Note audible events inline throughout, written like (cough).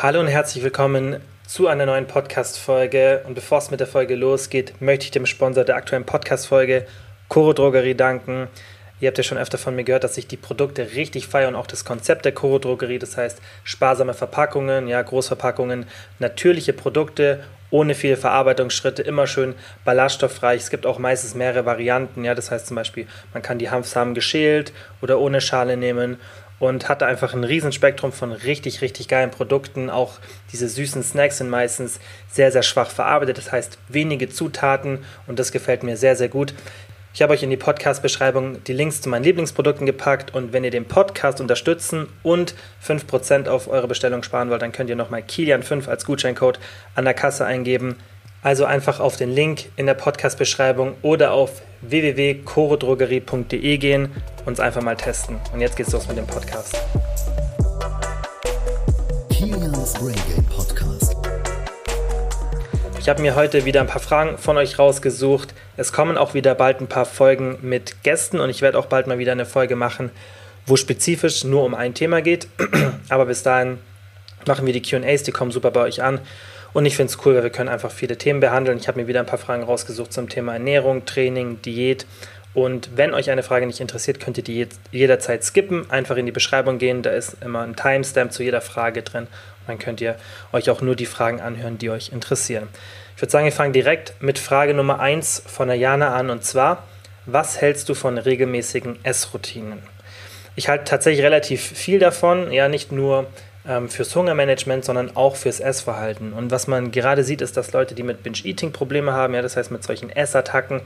Hallo und herzlich willkommen zu einer neuen Podcast-Folge. Und bevor es mit der Folge losgeht, möchte ich dem Sponsor der aktuellen Podcast-Folge, Coro Drogerie, danken. Ihr habt ja schon öfter von mir gehört, dass ich die Produkte richtig feiere und auch das Konzept der Coro Drogerie, das heißt sparsame Verpackungen, ja, Großverpackungen, natürliche Produkte ohne viele Verarbeitungsschritte, immer schön ballaststoffreich. Es gibt auch meistens mehrere Varianten, ja, das heißt zum Beispiel, man kann die Hanfsamen geschält oder ohne Schale nehmen und hatte einfach ein Riesenspektrum von richtig, richtig geilen Produkten. Auch diese süßen Snacks sind meistens sehr, sehr schwach verarbeitet. Das heißt, wenige Zutaten und das gefällt mir sehr, sehr gut. Ich habe euch in die Podcast-Beschreibung die Links zu meinen Lieblingsprodukten gepackt und wenn ihr den Podcast unterstützen und 5% auf eure Bestellung sparen wollt, dann könnt ihr nochmal Kilian5 als Gutscheincode an der Kasse eingeben. Also einfach auf den Link in der Podcast-Beschreibung oder auf www.chorodrogerie.de gehen und es einfach mal testen. Und jetzt geht's los mit dem Podcast. Kilians Brain Game Podcast. Ich habe mir heute wieder ein paar Fragen von euch rausgesucht. Es kommen auch wieder bald ein paar Folgen mit Gästen und ich werde auch bald mal wieder eine Folge machen, wo spezifisch nur um ein Thema geht. (clears throat) Aber bis dahin machen wir die QAs, die kommen super bei euch an. Und ich finde es cool, weil wir können einfach viele Themen behandeln. Ich habe mir wieder ein paar Fragen rausgesucht zum Thema Ernährung, Training, Diät. Und wenn euch eine Frage nicht interessiert, könnt ihr die jederzeit skippen. Einfach in die Beschreibung gehen, da ist immer ein Timestamp zu jeder Frage drin. Und dann könnt ihr euch auch nur die Fragen anhören, die euch interessieren. Ich würde sagen, wir fangen direkt mit Frage Nummer 1 von der Jana an. Und zwar, was hältst du von regelmäßigen Essroutinen? Ich halte tatsächlich relativ viel davon, ja, nicht nur ähm, fürs Hungermanagement, sondern auch fürs Essverhalten. Und was man gerade sieht, ist, dass Leute, die mit Binge-Eating Probleme haben, ja, das heißt mit solchen Essattacken,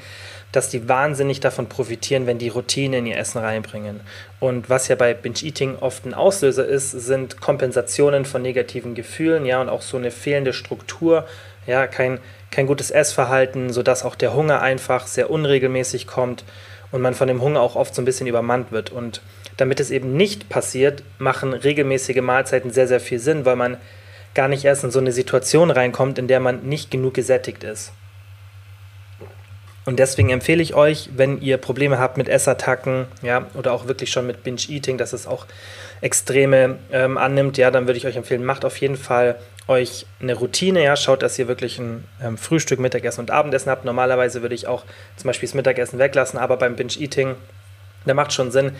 dass die wahnsinnig davon profitieren, wenn die Routine in ihr Essen reinbringen. Und was ja bei Binge-Eating oft ein Auslöser ist, sind Kompensationen von negativen Gefühlen, ja, und auch so eine fehlende Struktur, ja, kein, kein gutes Essverhalten, sodass auch der Hunger einfach sehr unregelmäßig kommt und man von dem Hunger auch oft so ein bisschen übermannt wird. Und damit es eben nicht passiert, machen regelmäßige Mahlzeiten sehr, sehr viel Sinn, weil man gar nicht erst in so eine Situation reinkommt, in der man nicht genug gesättigt ist. Und deswegen empfehle ich euch, wenn ihr Probleme habt mit Essattacken, ja, oder auch wirklich schon mit Binge-Eating, dass es auch Extreme ähm, annimmt, ja, dann würde ich euch empfehlen, macht auf jeden Fall euch eine Routine, ja, schaut, dass ihr wirklich ein ähm, Frühstück, Mittagessen und Abendessen habt. Normalerweise würde ich auch zum Beispiel das Mittagessen weglassen, aber beim Binge-Eating da macht schon Sinn,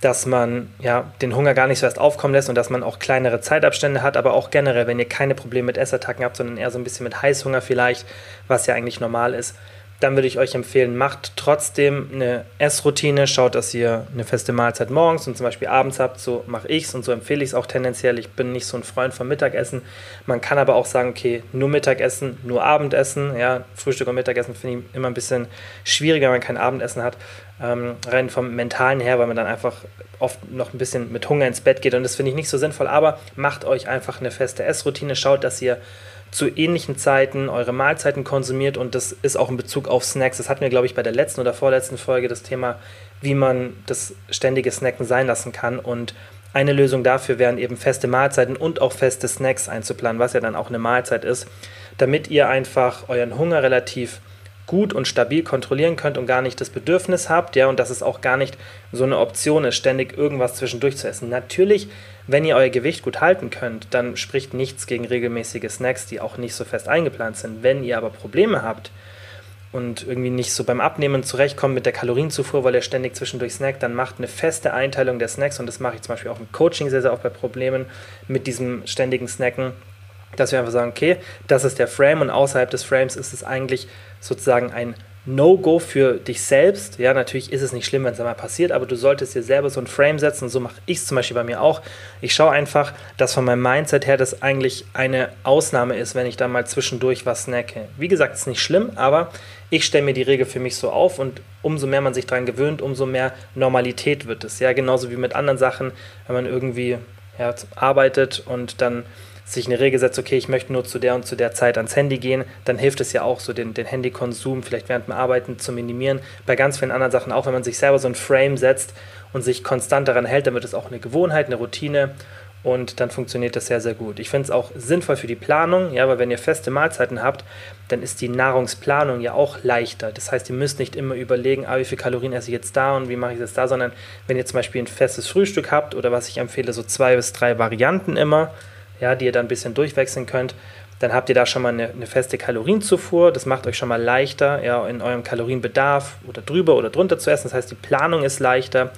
dass man ja den Hunger gar nicht so erst aufkommen lässt und dass man auch kleinere Zeitabstände hat, aber auch generell, wenn ihr keine Probleme mit Essattacken habt, sondern eher so ein bisschen mit Heißhunger vielleicht, was ja eigentlich normal ist, dann würde ich euch empfehlen, macht trotzdem eine Essroutine, schaut, dass ihr eine feste Mahlzeit morgens und zum Beispiel abends habt, so mache ich es und so empfehle ich es auch tendenziell. Ich bin nicht so ein Freund vom Mittagessen. Man kann aber auch sagen, okay, nur Mittagessen, nur Abendessen. Ja, Frühstück und Mittagessen finde ich immer ein bisschen schwieriger, wenn man kein Abendessen hat. Ähm, rein vom Mentalen her, weil man dann einfach oft noch ein bisschen mit Hunger ins Bett geht und das finde ich nicht so sinnvoll. Aber macht euch einfach eine feste Essroutine, schaut, dass ihr zu ähnlichen Zeiten eure Mahlzeiten konsumiert und das ist auch in Bezug auf Snacks. Das hatten wir, glaube ich, bei der letzten oder vorletzten Folge das Thema, wie man das ständige Snacken sein lassen kann und eine Lösung dafür wären eben feste Mahlzeiten und auch feste Snacks einzuplanen, was ja dann auch eine Mahlzeit ist, damit ihr einfach euren Hunger relativ gut und stabil kontrollieren könnt und gar nicht das Bedürfnis habt, ja, und dass es auch gar nicht so eine Option ist, ständig irgendwas zwischendurch zu essen. Natürlich, wenn ihr euer Gewicht gut halten könnt, dann spricht nichts gegen regelmäßige Snacks, die auch nicht so fest eingeplant sind. Wenn ihr aber Probleme habt und irgendwie nicht so beim Abnehmen zurechtkommt mit der Kalorienzufuhr, weil ihr ständig zwischendurch snackt, dann macht eine feste Einteilung der Snacks und das mache ich zum Beispiel auch im Coaching sehr, sehr oft bei Problemen mit diesem ständigen Snacken dass wir einfach sagen, okay, das ist der Frame und außerhalb des Frames ist es eigentlich sozusagen ein No-Go für dich selbst. Ja, natürlich ist es nicht schlimm, wenn es einmal passiert, aber du solltest dir selber so ein Frame setzen. So mache ich es zum Beispiel bei mir auch. Ich schaue einfach, dass von meinem Mindset her das eigentlich eine Ausnahme ist, wenn ich da mal zwischendurch was snacke. Wie gesagt, es ist nicht schlimm, aber ich stelle mir die Regel für mich so auf und umso mehr man sich daran gewöhnt, umso mehr Normalität wird es. Ja, genauso wie mit anderen Sachen, wenn man irgendwie ja, arbeitet und dann sich eine Regel setzt, okay, ich möchte nur zu der und zu der Zeit ans Handy gehen, dann hilft es ja auch, so den, den Handykonsum vielleicht während dem Arbeiten zu minimieren. Bei ganz vielen anderen Sachen auch, wenn man sich selber so ein Frame setzt und sich konstant daran hält, dann wird es auch eine Gewohnheit, eine Routine und dann funktioniert das sehr, sehr gut. Ich finde es auch sinnvoll für die Planung, ja, weil wenn ihr feste Mahlzeiten habt, dann ist die Nahrungsplanung ja auch leichter. Das heißt, ihr müsst nicht immer überlegen, ah, wie viel Kalorien esse ich jetzt da und wie mache ich das da, sondern wenn ihr zum Beispiel ein festes Frühstück habt oder was ich empfehle, so zwei bis drei Varianten immer, ja, die ihr dann ein bisschen durchwechseln könnt. Dann habt ihr da schon mal eine, eine, feste Kalorienzufuhr. Das macht euch schon mal leichter, ja, in eurem Kalorienbedarf oder drüber oder drunter zu essen. Das heißt, die Planung ist leichter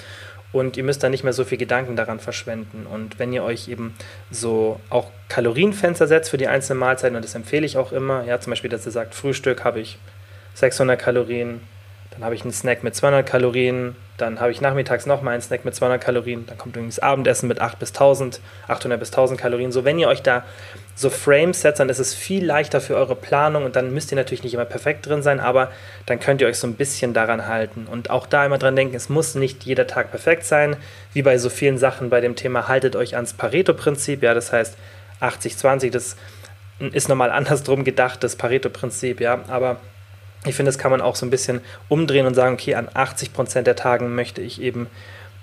und ihr müsst da nicht mehr so viel Gedanken daran verschwenden. Und wenn ihr euch eben so auch Kalorienfenster setzt für die einzelnen Mahlzeiten, und das empfehle ich auch immer, ja, zum Beispiel, dass ihr sagt, Frühstück habe ich 600 Kalorien, dann habe ich einen Snack mit 200 Kalorien, dann habe ich nachmittags nochmal einen Snack mit 200 Kalorien, dann kommt das Abendessen mit 8 bis 1000, 800 bis 1000 Kalorien. So, wenn ihr euch da so Frames setzt, dann ist es viel leichter für eure Planung und dann müsst ihr natürlich nicht immer perfekt drin sein, aber dann könnt ihr euch so ein bisschen daran halten. Und auch da immer dran denken, es muss nicht jeder Tag perfekt sein, wie bei so vielen Sachen bei dem Thema, haltet euch ans Pareto-Prinzip, ja, das heißt 80-20, das ist nochmal andersrum gedacht, das Pareto-Prinzip, ja, aber ich finde, das kann man auch so ein bisschen umdrehen und sagen, okay, an 80 Prozent der Tagen möchte ich eben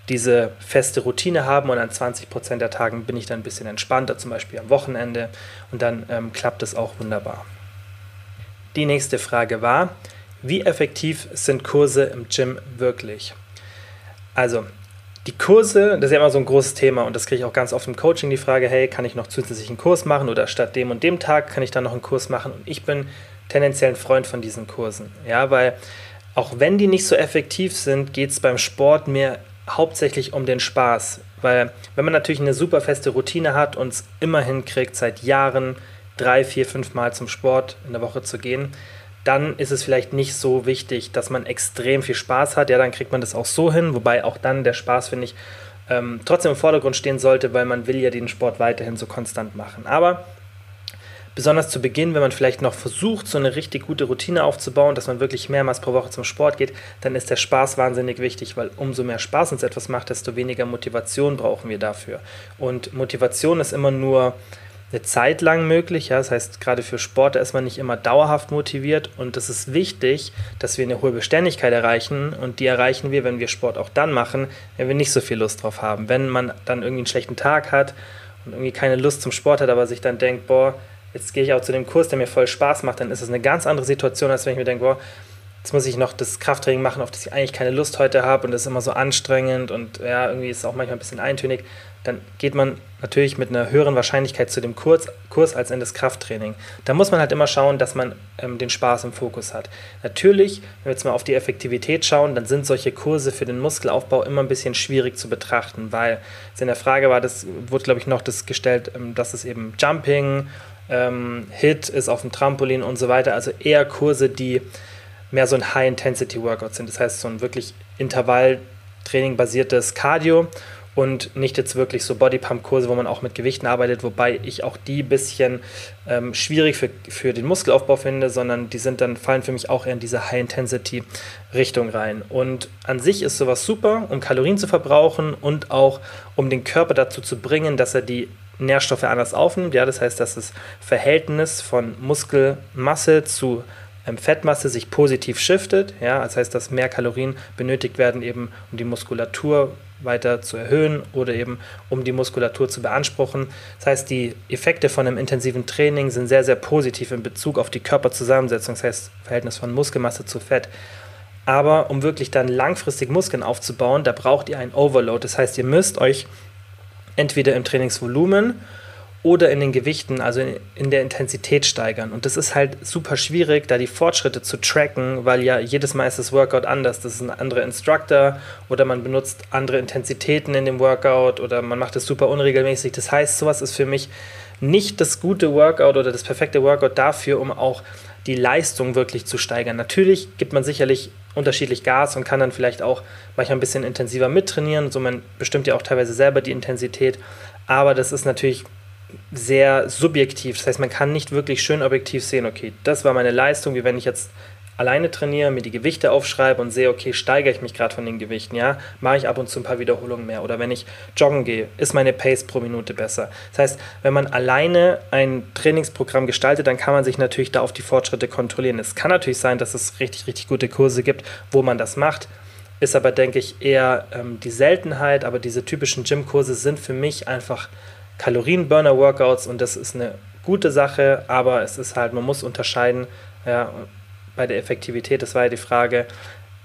diese feste Routine haben und an 20 Prozent der Tagen bin ich dann ein bisschen entspannter, zum Beispiel am Wochenende und dann ähm, klappt es auch wunderbar. Die nächste Frage war, wie effektiv sind Kurse im Gym wirklich? Also, die Kurse, das ist ja immer so ein großes Thema und das kriege ich auch ganz oft im Coaching die Frage, hey, kann ich noch zusätzlich einen Kurs machen oder statt dem und dem Tag kann ich dann noch einen Kurs machen? Und ich bin tendenziell ein Freund von diesen Kursen. Ja, weil auch wenn die nicht so effektiv sind, geht es beim Sport mehr hauptsächlich um den Spaß. Weil wenn man natürlich eine super feste Routine hat und es immer hinkriegt, seit Jahren drei, vier, fünf Mal zum Sport in der Woche zu gehen, dann ist es vielleicht nicht so wichtig, dass man extrem viel Spaß hat. Ja, dann kriegt man das auch so hin, wobei auch dann der Spaß, finde ich, ähm, trotzdem im Vordergrund stehen sollte, weil man will ja den Sport weiterhin so konstant machen. Aber besonders zu Beginn, wenn man vielleicht noch versucht, so eine richtig gute Routine aufzubauen, dass man wirklich mehrmals pro Woche zum Sport geht, dann ist der Spaß wahnsinnig wichtig, weil umso mehr Spaß uns etwas macht, desto weniger Motivation brauchen wir dafür. Und Motivation ist immer nur eine Zeit lang möglich. Ja? Das heißt, gerade für Sportler ist man nicht immer dauerhaft motiviert und es ist wichtig, dass wir eine hohe Beständigkeit erreichen und die erreichen wir, wenn wir Sport auch dann machen, wenn wir nicht so viel Lust drauf haben. Wenn man dann irgendwie einen schlechten Tag hat und irgendwie keine Lust zum Sport hat, aber sich dann denkt, boah, jetzt gehe ich auch zu dem Kurs, der mir voll Spaß macht, dann ist es eine ganz andere Situation, als wenn ich mir denke, boah, jetzt muss ich noch das Krafttraining machen, auf das ich eigentlich keine Lust heute habe und das ist immer so anstrengend und ja, irgendwie ist es auch manchmal ein bisschen eintönig. Dann geht man natürlich mit einer höheren Wahrscheinlichkeit zu dem Kurs, Kurs als in das Krafttraining. Da muss man halt immer schauen, dass man ähm, den Spaß im Fokus hat. Natürlich, wenn wir jetzt mal auf die Effektivität schauen, dann sind solche Kurse für den Muskelaufbau immer ein bisschen schwierig zu betrachten, weil in der Frage war, das wurde glaube ich noch das gestellt, ähm, dass es eben Jumping ähm, Hit ist auf dem Trampolin und so weiter. Also eher Kurse, die mehr so ein High-Intensity-Workout sind. Das heißt, so ein wirklich Intervalltraining-basiertes Cardio und nicht jetzt wirklich so Bodypump-Kurse, wo man auch mit Gewichten arbeitet, wobei ich auch die ein bisschen ähm, schwierig für, für den Muskelaufbau finde, sondern die sind dann, fallen für mich auch eher in diese High-Intensity-Richtung rein. Und an sich ist sowas super, um Kalorien zu verbrauchen und auch um den Körper dazu zu bringen, dass er die Nährstoffe anders aufnimmt. Ja, das heißt, dass das Verhältnis von Muskelmasse zu ähm, Fettmasse sich positiv shiftet. Ja, das heißt, dass mehr Kalorien benötigt werden, eben um die Muskulatur weiter zu erhöhen oder eben um die Muskulatur zu beanspruchen. Das heißt, die Effekte von einem intensiven Training sind sehr, sehr positiv in Bezug auf die Körperzusammensetzung, das heißt Verhältnis von Muskelmasse zu Fett. Aber um wirklich dann langfristig Muskeln aufzubauen, da braucht ihr einen Overload. Das heißt, ihr müsst euch entweder im Trainingsvolumen oder in den Gewichten, also in der Intensität steigern. Und das ist halt super schwierig, da die Fortschritte zu tracken, weil ja jedes Mal ist das Workout anders. Das ist ein anderer Instructor oder man benutzt andere Intensitäten in dem Workout oder man macht es super unregelmäßig. Das heißt, sowas ist für mich nicht das gute Workout oder das perfekte Workout dafür, um auch die Leistung wirklich zu steigern. Natürlich gibt man sicherlich unterschiedlich Gas und kann dann vielleicht auch manchmal ein bisschen intensiver mittrainieren. So man bestimmt ja auch teilweise selber die Intensität, aber das ist natürlich sehr subjektiv. Das heißt, man kann nicht wirklich schön objektiv sehen, okay, das war meine Leistung, wie wenn ich jetzt alleine trainiere, mir die Gewichte aufschreibe und sehe, okay, steigere ich mich gerade von den Gewichten, ja, mache ich ab und zu ein paar Wiederholungen mehr. Oder wenn ich joggen gehe, ist meine Pace pro Minute besser. Das heißt, wenn man alleine ein Trainingsprogramm gestaltet, dann kann man sich natürlich da auf die Fortschritte kontrollieren. Es kann natürlich sein, dass es richtig, richtig gute Kurse gibt, wo man das macht. Ist aber, denke ich, eher ähm, die Seltenheit, aber diese typischen Gym-Kurse sind für mich einfach Kalorienburner-Workouts und das ist eine gute Sache, aber es ist halt, man muss unterscheiden, ja, bei der Effektivität, das war ja die Frage,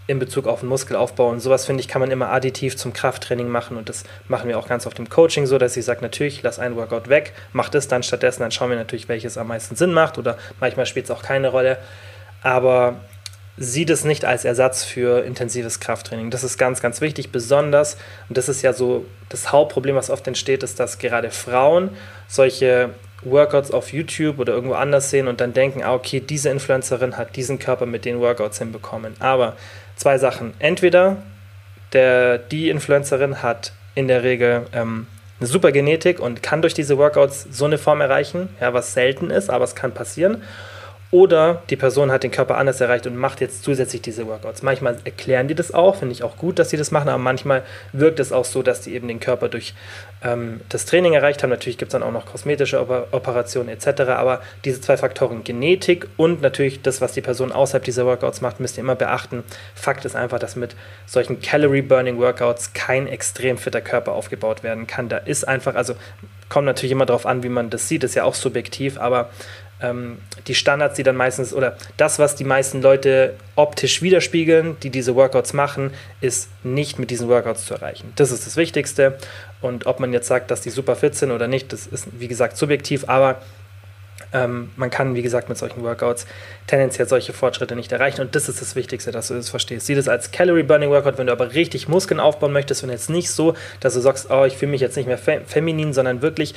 in Bezug auf den Muskelaufbau. Und sowas, finde ich, kann man immer additiv zum Krafttraining machen. Und das machen wir auch ganz oft im Coaching so, dass ich sage, natürlich, lass ein Workout weg, mach das dann stattdessen, dann schauen wir natürlich, welches am meisten Sinn macht. Oder manchmal spielt es auch keine Rolle. Aber sieh das nicht als Ersatz für intensives Krafttraining. Das ist ganz, ganz wichtig, besonders, und das ist ja so das Hauptproblem, was oft entsteht, ist, dass gerade Frauen solche Workouts auf YouTube oder irgendwo anders sehen und dann denken, ah, okay, diese Influencerin hat diesen Körper mit den Workouts hinbekommen. Aber zwei Sachen. Entweder der, die Influencerin hat in der Regel ähm, eine super Genetik und kann durch diese Workouts so eine Form erreichen, ja, was selten ist, aber es kann passieren. Oder die Person hat den Körper anders erreicht und macht jetzt zusätzlich diese Workouts. Manchmal erklären die das auch, finde ich auch gut, dass sie das machen, aber manchmal wirkt es auch so, dass die eben den Körper durch ähm, das Training erreicht haben. Natürlich gibt es dann auch noch kosmetische Oper Operationen etc. Aber diese zwei Faktoren, Genetik und natürlich das, was die Person außerhalb dieser Workouts macht, müsst ihr immer beachten. Fakt ist einfach, dass mit solchen Calorie-Burning-Workouts kein extrem fitter Körper aufgebaut werden kann. Da ist einfach, also kommt natürlich immer darauf an, wie man das sieht, ist ja auch subjektiv, aber ähm, die Standards, die dann meistens, oder das, was die meisten Leute optisch widerspiegeln, die diese Workouts machen, ist nicht mit diesen Workouts zu erreichen. Das ist das Wichtigste. Und ob man jetzt sagt, dass die super fit sind oder nicht, das ist, wie gesagt, subjektiv, aber ähm, man kann, wie gesagt, mit solchen Workouts tendenziell solche Fortschritte nicht erreichen. Und das ist das Wichtigste, dass du das verstehst. Sieh das als Calorie Burning Workout, wenn du aber richtig Muskeln aufbauen möchtest und jetzt nicht so, dass du sagst, oh, ich fühle mich jetzt nicht mehr feminin, sondern wirklich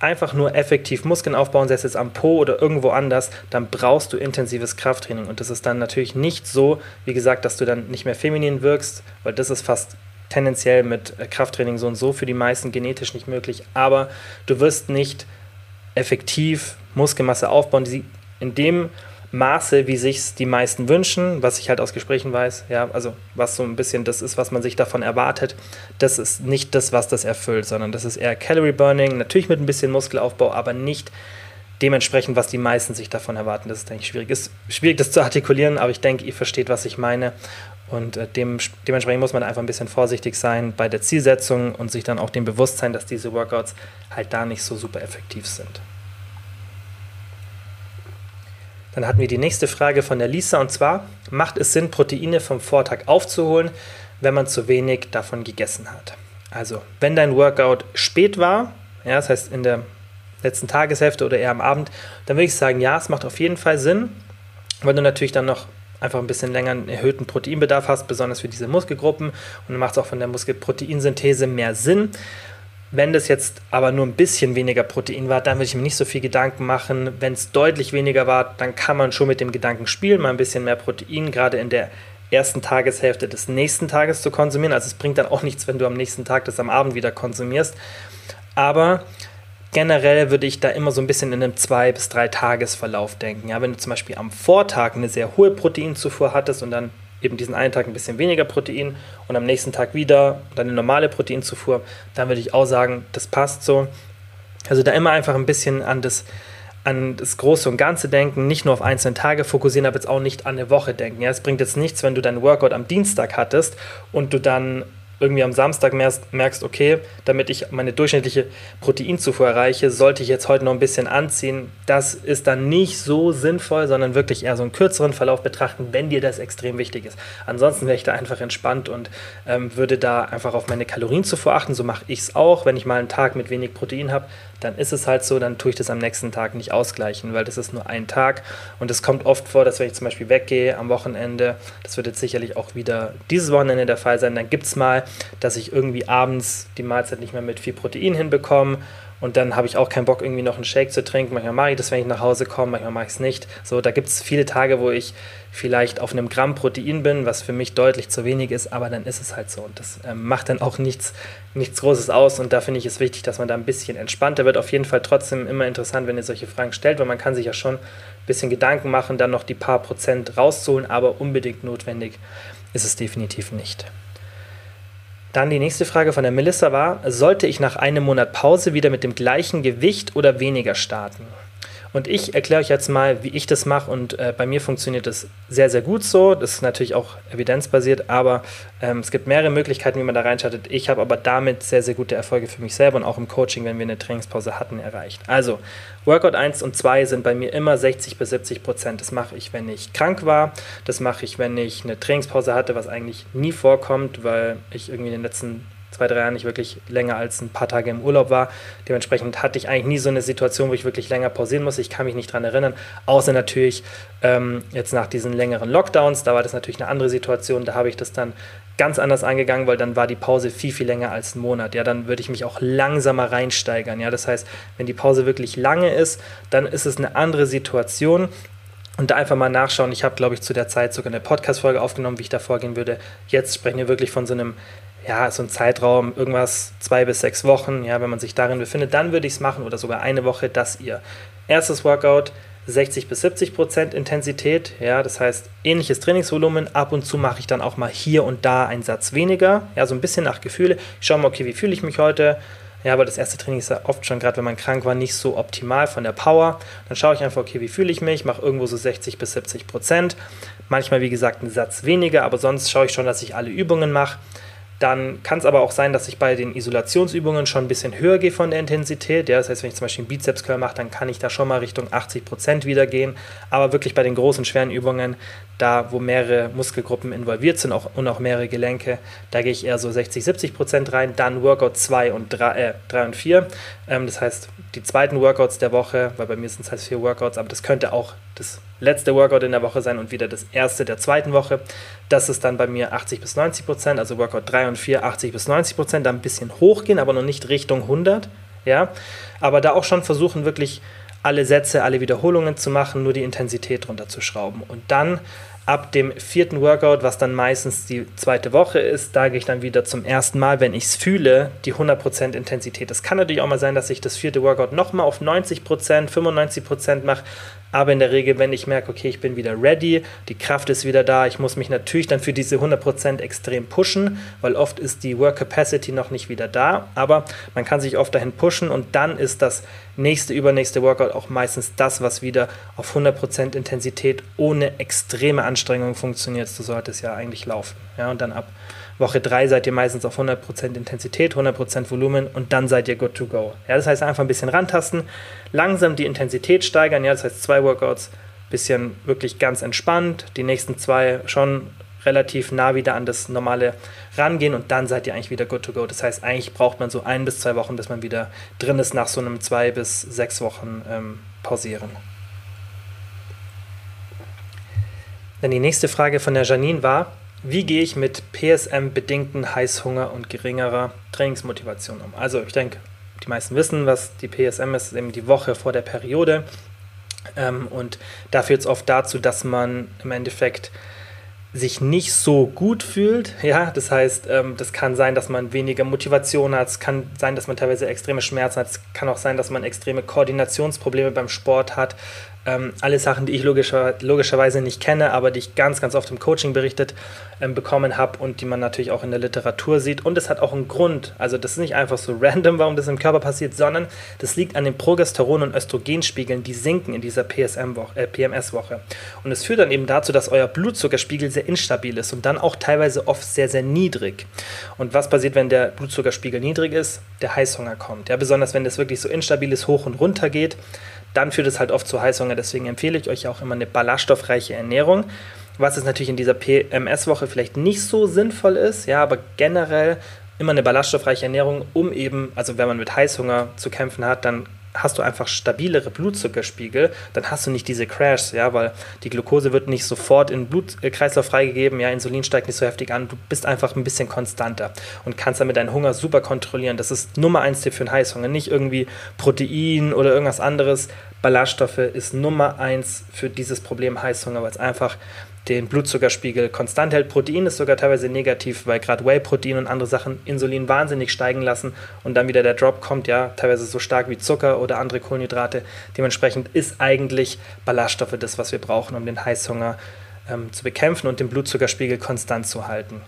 einfach nur effektiv Muskeln aufbauen, sei es jetzt am Po oder irgendwo anders, dann brauchst du intensives Krafttraining. Und das ist dann natürlich nicht so, wie gesagt, dass du dann nicht mehr feminin wirkst, weil das ist fast tendenziell mit äh, Krafttraining so und so für die meisten genetisch nicht möglich. Aber du wirst nicht effektiv Muskelmasse aufbauen, die in dem Maße, wie sich die meisten wünschen, was ich halt aus Gesprächen weiß, ja, also was so ein bisschen das ist, was man sich davon erwartet, das ist nicht das, was das erfüllt, sondern das ist eher Calorie Burning, natürlich mit ein bisschen Muskelaufbau, aber nicht dementsprechend, was die meisten sich davon erwarten. Das ist eigentlich schwierig. Ist schwierig, das zu artikulieren, aber ich denke, ihr versteht, was ich meine. Und äh, dem, dementsprechend muss man einfach ein bisschen vorsichtig sein bei der Zielsetzung und sich dann auch dem Bewusstsein, dass diese Workouts halt da nicht so super effektiv sind. Dann hatten wir die nächste Frage von der Lisa und zwar, macht es Sinn, Proteine vom Vortag aufzuholen, wenn man zu wenig davon gegessen hat? Also, wenn dein Workout spät war, ja, das heißt in der letzten Tageshälfte oder eher am Abend, dann würde ich sagen, ja, es macht auf jeden Fall Sinn, weil du natürlich dann noch einfach ein bisschen länger einen erhöhten Proteinbedarf hast, besonders für diese Muskelgruppen und dann macht es auch von der Muskelproteinsynthese mehr Sinn. Wenn das jetzt aber nur ein bisschen weniger Protein war, dann würde ich mir nicht so viel Gedanken machen. Wenn es deutlich weniger war, dann kann man schon mit dem Gedanken spielen, mal ein bisschen mehr Protein, gerade in der ersten Tageshälfte des nächsten Tages zu konsumieren. Also es bringt dann auch nichts, wenn du am nächsten Tag das am Abend wieder konsumierst. Aber generell würde ich da immer so ein bisschen in einem zwei bis drei Tagesverlauf denken. Ja, wenn du zum Beispiel am Vortag eine sehr hohe Proteinzufuhr hattest und dann eben diesen einen Tag ein bisschen weniger Protein und am nächsten Tag wieder dann eine normale Proteinzufuhr, dann würde ich auch sagen, das passt so. Also da immer einfach ein bisschen an das, an das Große und Ganze denken, nicht nur auf einzelne Tage fokussieren, aber jetzt auch nicht an eine Woche denken. Ja, es bringt jetzt nichts, wenn du deinen Workout am Dienstag hattest und du dann irgendwie am Samstag merkst, okay, damit ich meine durchschnittliche Proteinzufuhr erreiche, sollte ich jetzt heute noch ein bisschen anziehen. Das ist dann nicht so sinnvoll, sondern wirklich eher so einen kürzeren Verlauf betrachten, wenn dir das extrem wichtig ist. Ansonsten wäre ich da einfach entspannt und ähm, würde da einfach auf meine Kalorienzufuhr achten. So mache ich es auch. Wenn ich mal einen Tag mit wenig Protein habe, dann ist es halt so, dann tue ich das am nächsten Tag nicht ausgleichen, weil das ist nur ein Tag. Und es kommt oft vor, dass wenn ich zum Beispiel weggehe am Wochenende, das wird jetzt sicherlich auch wieder dieses Wochenende der Fall sein, dann gibt es mal, dass ich irgendwie abends die Mahlzeit nicht mehr mit viel Protein hinbekomme und dann habe ich auch keinen Bock, irgendwie noch einen Shake zu trinken. Manchmal mache ich das, wenn ich nach Hause komme, manchmal mache ich es nicht. So, da gibt es viele Tage, wo ich vielleicht auf einem Gramm Protein bin, was für mich deutlich zu wenig ist, aber dann ist es halt so. Und das ähm, macht dann auch nichts, nichts Großes aus. Und da finde ich es wichtig, dass man da ein bisschen entspannter wird. Auf jeden Fall trotzdem immer interessant, wenn ihr solche Fragen stellt, weil man kann sich ja schon ein bisschen Gedanken machen, dann noch die paar Prozent rauszuholen, aber unbedingt notwendig ist es definitiv nicht. Dann die nächste Frage von der Melissa war, sollte ich nach einem Monat Pause wieder mit dem gleichen Gewicht oder weniger starten? Und ich erkläre euch jetzt mal, wie ich das mache. Und äh, bei mir funktioniert das sehr, sehr gut so. Das ist natürlich auch evidenzbasiert, aber ähm, es gibt mehrere Möglichkeiten, wie man da reinschaltet. Ich habe aber damit sehr, sehr gute Erfolge für mich selber und auch im Coaching, wenn wir eine Trainingspause hatten, erreicht. Also, Workout 1 und 2 sind bei mir immer 60 bis 70 Prozent. Das mache ich, wenn ich krank war. Das mache ich, wenn ich eine Trainingspause hatte, was eigentlich nie vorkommt, weil ich irgendwie in den letzten zwei, drei Jahren nicht wirklich länger als ein paar Tage im Urlaub war. Dementsprechend hatte ich eigentlich nie so eine Situation, wo ich wirklich länger pausieren muss. Ich kann mich nicht daran erinnern, außer natürlich ähm, jetzt nach diesen längeren Lockdowns. Da war das natürlich eine andere Situation. Da habe ich das dann ganz anders angegangen, weil dann war die Pause viel, viel länger als ein Monat. Ja, dann würde ich mich auch langsamer reinsteigern. Ja, das heißt, wenn die Pause wirklich lange ist, dann ist es eine andere Situation. Und da einfach mal nachschauen. Ich habe, glaube ich, zu der Zeit sogar eine Podcast-Folge aufgenommen, wie ich da vorgehen würde. Jetzt sprechen wir wirklich von so einem ja, so ein Zeitraum, irgendwas zwei bis sechs Wochen, ja, wenn man sich darin befindet, dann würde ich es machen oder sogar eine Woche, dass ihr erstes Workout 60 bis 70 Prozent Intensität, ja, das heißt ähnliches Trainingsvolumen. Ab und zu mache ich dann auch mal hier und da einen Satz weniger, ja, so ein bisschen nach Gefühle. Ich schaue mal, okay, wie fühle ich mich heute? Ja, aber das erste Training ist ja oft schon, gerade wenn man krank war, nicht so optimal von der Power. Dann schaue ich einfach, okay, wie fühle ich mich? Mache irgendwo so 60 bis 70 Prozent. Manchmal, wie gesagt, einen Satz weniger, aber sonst schaue ich schon, dass ich alle Übungen mache. Dann kann es aber auch sein, dass ich bei den Isolationsübungen schon ein bisschen höher gehe von der Intensität. Ja, das heißt, wenn ich zum Beispiel einen Bizeps Curl mache, dann kann ich da schon mal Richtung 80 Prozent wieder gehen. Aber wirklich bei den großen, schweren Übungen, da wo mehrere Muskelgruppen involviert sind auch, und auch mehrere Gelenke, da gehe ich eher so 60, 70 Prozent rein. Dann Workout 2 und 3, äh, 3 und 4. Ähm, das heißt, die zweiten Workouts der Woche, weil bei mir sind es halt vier Workouts, aber das könnte auch das letzte Workout in der Woche sein und wieder das erste der zweiten Woche. Das ist dann bei mir 80 bis 90 Prozent, also Workout 3 und 4, 80 bis 90 Prozent, da ein bisschen hochgehen, aber noch nicht Richtung 100. Ja, aber da auch schon versuchen, wirklich alle Sätze, alle Wiederholungen zu machen, nur die Intensität runterzuschrauben. Und dann ab dem vierten Workout, was dann meistens die zweite Woche ist, da gehe ich dann wieder zum ersten Mal, wenn ich es fühle, die 100% Intensität. Es kann natürlich auch mal sein, dass ich das vierte Workout nochmal auf 90%, 95% mache, aber in der Regel, wenn ich merke, okay, ich bin wieder ready, die Kraft ist wieder da, ich muss mich natürlich dann für diese 100% extrem pushen, weil oft ist die Work Capacity noch nicht wieder da, aber man kann sich oft dahin pushen und dann ist das nächste, übernächste Workout auch meistens das, was wieder auf 100% Intensität ohne extreme Anstrengung funktioniert. So sollte es ja eigentlich laufen. Ja, und dann ab Woche 3 seid ihr meistens auf 100% Intensität, 100% Volumen und dann seid ihr good to go. Ja, das heißt einfach ein bisschen rantasten, langsam die Intensität steigern, ja, das heißt zwei Workouts, bisschen wirklich ganz entspannt, die nächsten zwei schon relativ nah wieder an das normale rangehen und dann seid ihr eigentlich wieder good to go. Das heißt, eigentlich braucht man so ein bis zwei Wochen, bis man wieder drin ist nach so einem zwei bis sechs Wochen ähm, pausieren. Dann die nächste Frage von der Janine war, wie gehe ich mit PSM-bedingten Heißhunger und geringerer Trainingsmotivation um? Also ich denke, die meisten wissen, was die PSM ist, eben die Woche vor der Periode. Ähm, und da führt es oft dazu, dass man im Endeffekt sich nicht so gut fühlt. (laughs) Ja, das heißt, ähm, das kann sein, dass man weniger Motivation hat. Es kann sein, dass man teilweise extreme Schmerzen hat. Es kann auch sein, dass man extreme Koordinationsprobleme beim Sport hat. Ähm, alle Sachen, die ich logischer, logischerweise nicht kenne, aber die ich ganz, ganz oft im Coaching berichtet ähm, bekommen habe und die man natürlich auch in der Literatur sieht. Und es hat auch einen Grund. Also das ist nicht einfach so random, warum das im Körper passiert, sondern das liegt an den Progesteron- und Östrogenspiegeln, die sinken in dieser PSM-Woche, äh, PMS-Woche. Und es führt dann eben dazu, dass euer Blutzuckerspiegel sehr instabil ist und dann auch teilweise oft sehr, sehr niedrig. Und was passiert, wenn der Blutzuckerspiegel niedrig ist? Der Heißhunger kommt. Ja, besonders wenn das wirklich so instabil ist, hoch und runter geht dann führt es halt oft zu Heißhunger. Deswegen empfehle ich euch auch immer eine ballaststoffreiche Ernährung. Was es natürlich in dieser PMS-Woche vielleicht nicht so sinnvoll ist, ja, aber generell immer eine ballaststoffreiche Ernährung, um eben, also wenn man mit Heißhunger zu kämpfen hat, dann hast du einfach stabilere Blutzuckerspiegel, dann hast du nicht diese Crashs, ja, weil die Glucose wird nicht sofort in den Blutkreislauf freigegeben, ja, Insulin steigt nicht so heftig an, du bist einfach ein bisschen konstanter und kannst damit deinen Hunger super kontrollieren. Das ist Nummer eins Tipp für einen Heißhunger, nicht irgendwie Protein oder irgendwas anderes. Ballaststoffe ist Nummer eins für dieses Problem Heißhunger, weil es einfach den Blutzuckerspiegel konstant hält. Protein ist sogar teilweise negativ, weil gerade Whey-Protein und andere Sachen Insulin wahnsinnig steigen lassen und dann wieder der Drop kommt, ja, teilweise so stark wie Zucker oder andere Kohlenhydrate. Dementsprechend ist eigentlich Ballaststoffe das, was wir brauchen, um den Heißhunger ähm, zu bekämpfen und den Blutzuckerspiegel konstant zu halten.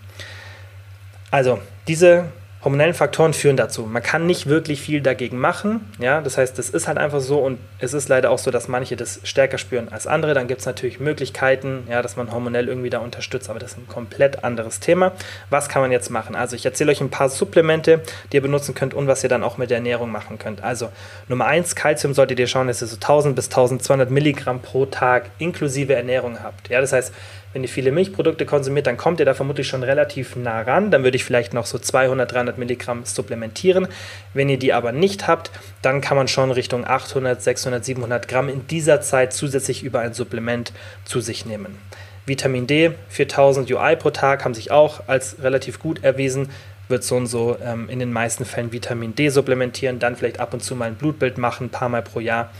Also, diese hormonellen Faktoren führen dazu. Man kann nicht wirklich viel dagegen machen. Ja? Das heißt, das ist halt einfach so und es ist leider auch so, dass manche das stärker spüren als andere. Dann gibt es natürlich Möglichkeiten, ja, dass man hormonell irgendwie da unterstützt, aber das ist ein komplett anderes Thema. Was kann man jetzt machen? Also ich erzähle euch ein paar Supplemente, die ihr benutzen könnt und was ihr dann auch mit der Ernährung machen könnt. Also Nummer eins, Kalzium solltet ihr schauen, dass ihr so 1000 bis 1200 Milligramm pro Tag inklusive Ernährung habt. Ja, das heißt, wenn ihr viele Milchprodukte konsumiert, dann kommt ihr da vermutlich schon relativ nah ran. Dann würde ich vielleicht noch so 200, 300 Milligramm supplementieren. Wenn ihr die aber nicht habt, dann kann man schon Richtung 800, 600, 700 Gramm in dieser Zeit zusätzlich über ein Supplement zu sich nehmen. Vitamin D, 4000 UI pro Tag, haben sich auch als relativ gut erwiesen wird so und so ähm, in den meisten Fällen Vitamin D supplementieren, dann vielleicht ab und zu mal ein Blutbild machen, ein paar Mal pro Jahr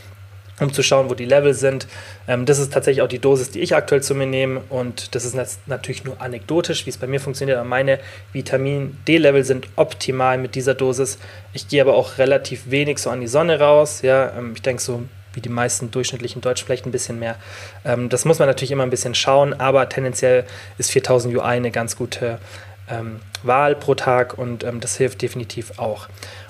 um zu schauen, wo die Level sind. Ähm, das ist tatsächlich auch die Dosis, die ich aktuell zu mir nehme und das ist natürlich nur anekdotisch, wie es bei mir funktioniert, aber meine Vitamin D-Level sind optimal mit dieser Dosis. Ich gehe aber auch relativ wenig so an die Sonne raus, ja, ähm, ich denke so wie die meisten durchschnittlichen Deutschen vielleicht ein bisschen mehr. Ähm, das muss man natürlich immer ein bisschen schauen, aber tendenziell ist 4000 UI eine ganz gute ähm, Wahl pro Tag und ähm, das hilft definitiv auch.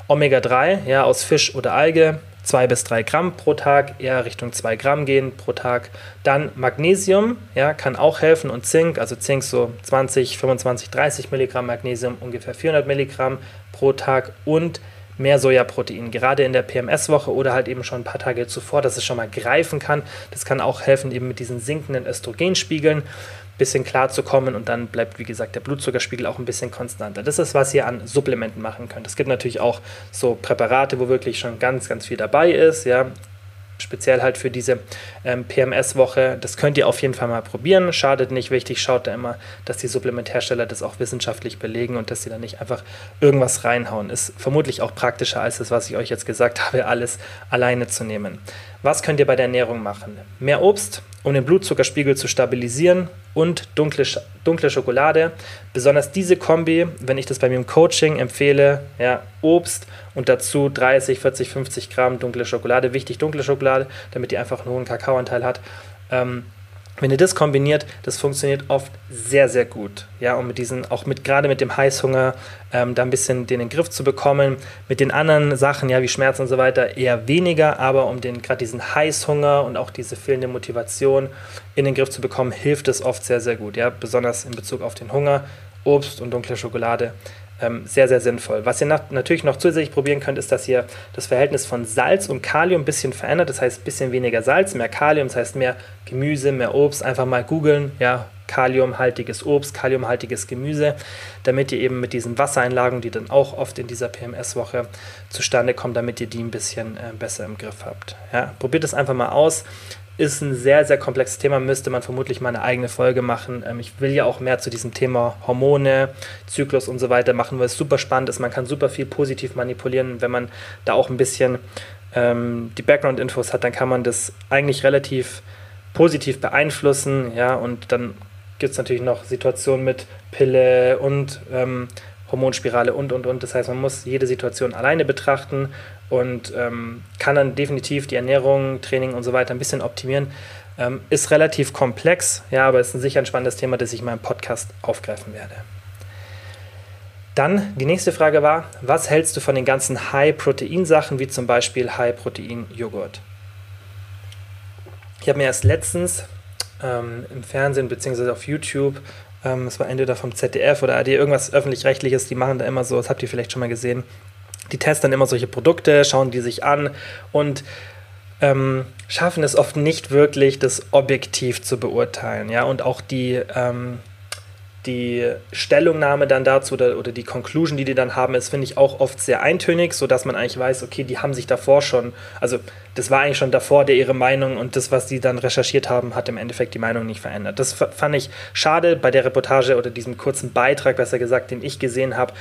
Omega-3, ja, aus Fisch oder Alge, 2 bis 3 Gramm pro Tag, eher Richtung 2 Gramm gehen pro Tag. Dann Magnesium, ja, kann auch helfen und Zink, also Zink so 20, 25, 30 Milligramm Magnesium, ungefähr 400 Milligramm pro Tag und mehr Sojaprotein, gerade in der PMS-Woche oder halt eben schon ein paar Tage zuvor, dass es schon mal greifen kann. Das kann auch helfen eben mit diesen sinkenden Östrogenspiegeln bisschen klar zu kommen und dann bleibt, wie gesagt, der Blutzuckerspiegel auch ein bisschen konstanter. Das ist, was ihr an Supplementen machen könnt. Es gibt natürlich auch so Präparate, wo wirklich schon ganz, ganz viel dabei ist, ja, speziell halt für diese ähm, PMS-Woche. Das könnt ihr auf jeden Fall mal probieren. Schadet nicht. Wichtig, schaut da immer, dass die Supplementhersteller das auch wissenschaftlich belegen und dass sie da nicht einfach irgendwas reinhauen. Ist vermutlich auch praktischer als das, was ich euch jetzt gesagt (laughs) habe, alles alleine zu nehmen. Was könnt ihr bei der Ernährung machen? Mehr Obst, um den Blutzuckerspiegel zu stabilisieren und dunkle, dunkle Schokolade. Besonders diese Kombi, wenn ich das bei mir im Coaching empfehle, ja, Obst und dazu 30, 40, 50 Gramm dunkle Schokolade. Wichtig dunkle Schokolade, damit die einfach einen hohen Kakaoanteil hat. Ähm, wenn ihr das kombiniert, das funktioniert oft sehr, sehr gut. Ja, um mit diesen, auch mit gerade mit dem Heißhunger, ähm, da ein bisschen den in den Griff zu bekommen. Mit den anderen Sachen, ja, wie Schmerzen und so weiter, eher weniger, aber um den gerade diesen Heißhunger und auch diese fehlende Motivation in den Griff zu bekommen, hilft es oft sehr, sehr gut. Ja, besonders in Bezug auf den Hunger, Obst und dunkle Schokolade ähm, sehr, sehr sinnvoll. Was ihr nach, natürlich noch zusätzlich probieren könnt, ist, dass ihr das Verhältnis von Salz und Kalium ein bisschen verändert. Das heißt, ein bisschen weniger Salz, mehr Kalium, das heißt mehr Gemüse, mehr Obst. Einfach mal googeln, ja, kaliumhaltiges Obst, kaliumhaltiges Gemüse, damit ihr eben mit diesen Wassereinlagen, die dann auch oft in dieser PMS-Woche zustande kommen, damit ihr die ein bisschen äh, besser im Griff habt. Ja, probiert es einfach mal aus ist ein sehr, sehr komplexes Thema, müsste man vermutlich mal eine eigene Folge machen. Ähm, ich will ja auch mehr zu diesem Thema Hormone, Zyklus und so weiter machen, weil es super spannend ist. Man kann super viel positiv manipulieren. Wenn man da auch ein bisschen ähm, die Background-Infos hat, dann kann man das eigentlich relativ positiv beeinflussen. Ja, und dann gibt es natürlich noch Situationen mit Pille und ähm, Hormonspirale und, und, und. Das heißt, man muss jede Situation alleine betrachten und ähm, kann dann definitiv die Ernährung, Training und so weiter ein bisschen optimieren. Ähm, ist relativ komplex, ja, aber ist ein sicher ein spannendes Thema, das ich in meinem Podcast aufgreifen werde. Dann die nächste Frage war, was hältst du von den ganzen High-Protein-Sachen, wie zum Beispiel High-Protein-Joghurt? Ich habe mir erst letztens ähm, im Fernsehen bzw. auf YouTube ähm, es war entweder vom ZDF oder AD, irgendwas öffentlich-rechtliches, die machen da immer so, das habt ihr vielleicht schon mal gesehen. Die testen immer solche Produkte, schauen die sich an und ähm, schaffen es oft nicht wirklich, das objektiv zu beurteilen. Ja? Und auch die, ähm, die Stellungnahme dann dazu oder, oder die Conclusion, die die dann haben, ist, finde ich, auch oft sehr eintönig, sodass man eigentlich weiß, okay, die haben sich davor schon, also das war eigentlich schon davor der ihre Meinung und das, was die dann recherchiert haben, hat im Endeffekt die Meinung nicht verändert. Das fand ich schade bei der Reportage oder diesem kurzen Beitrag, besser gesagt, den ich gesehen habe.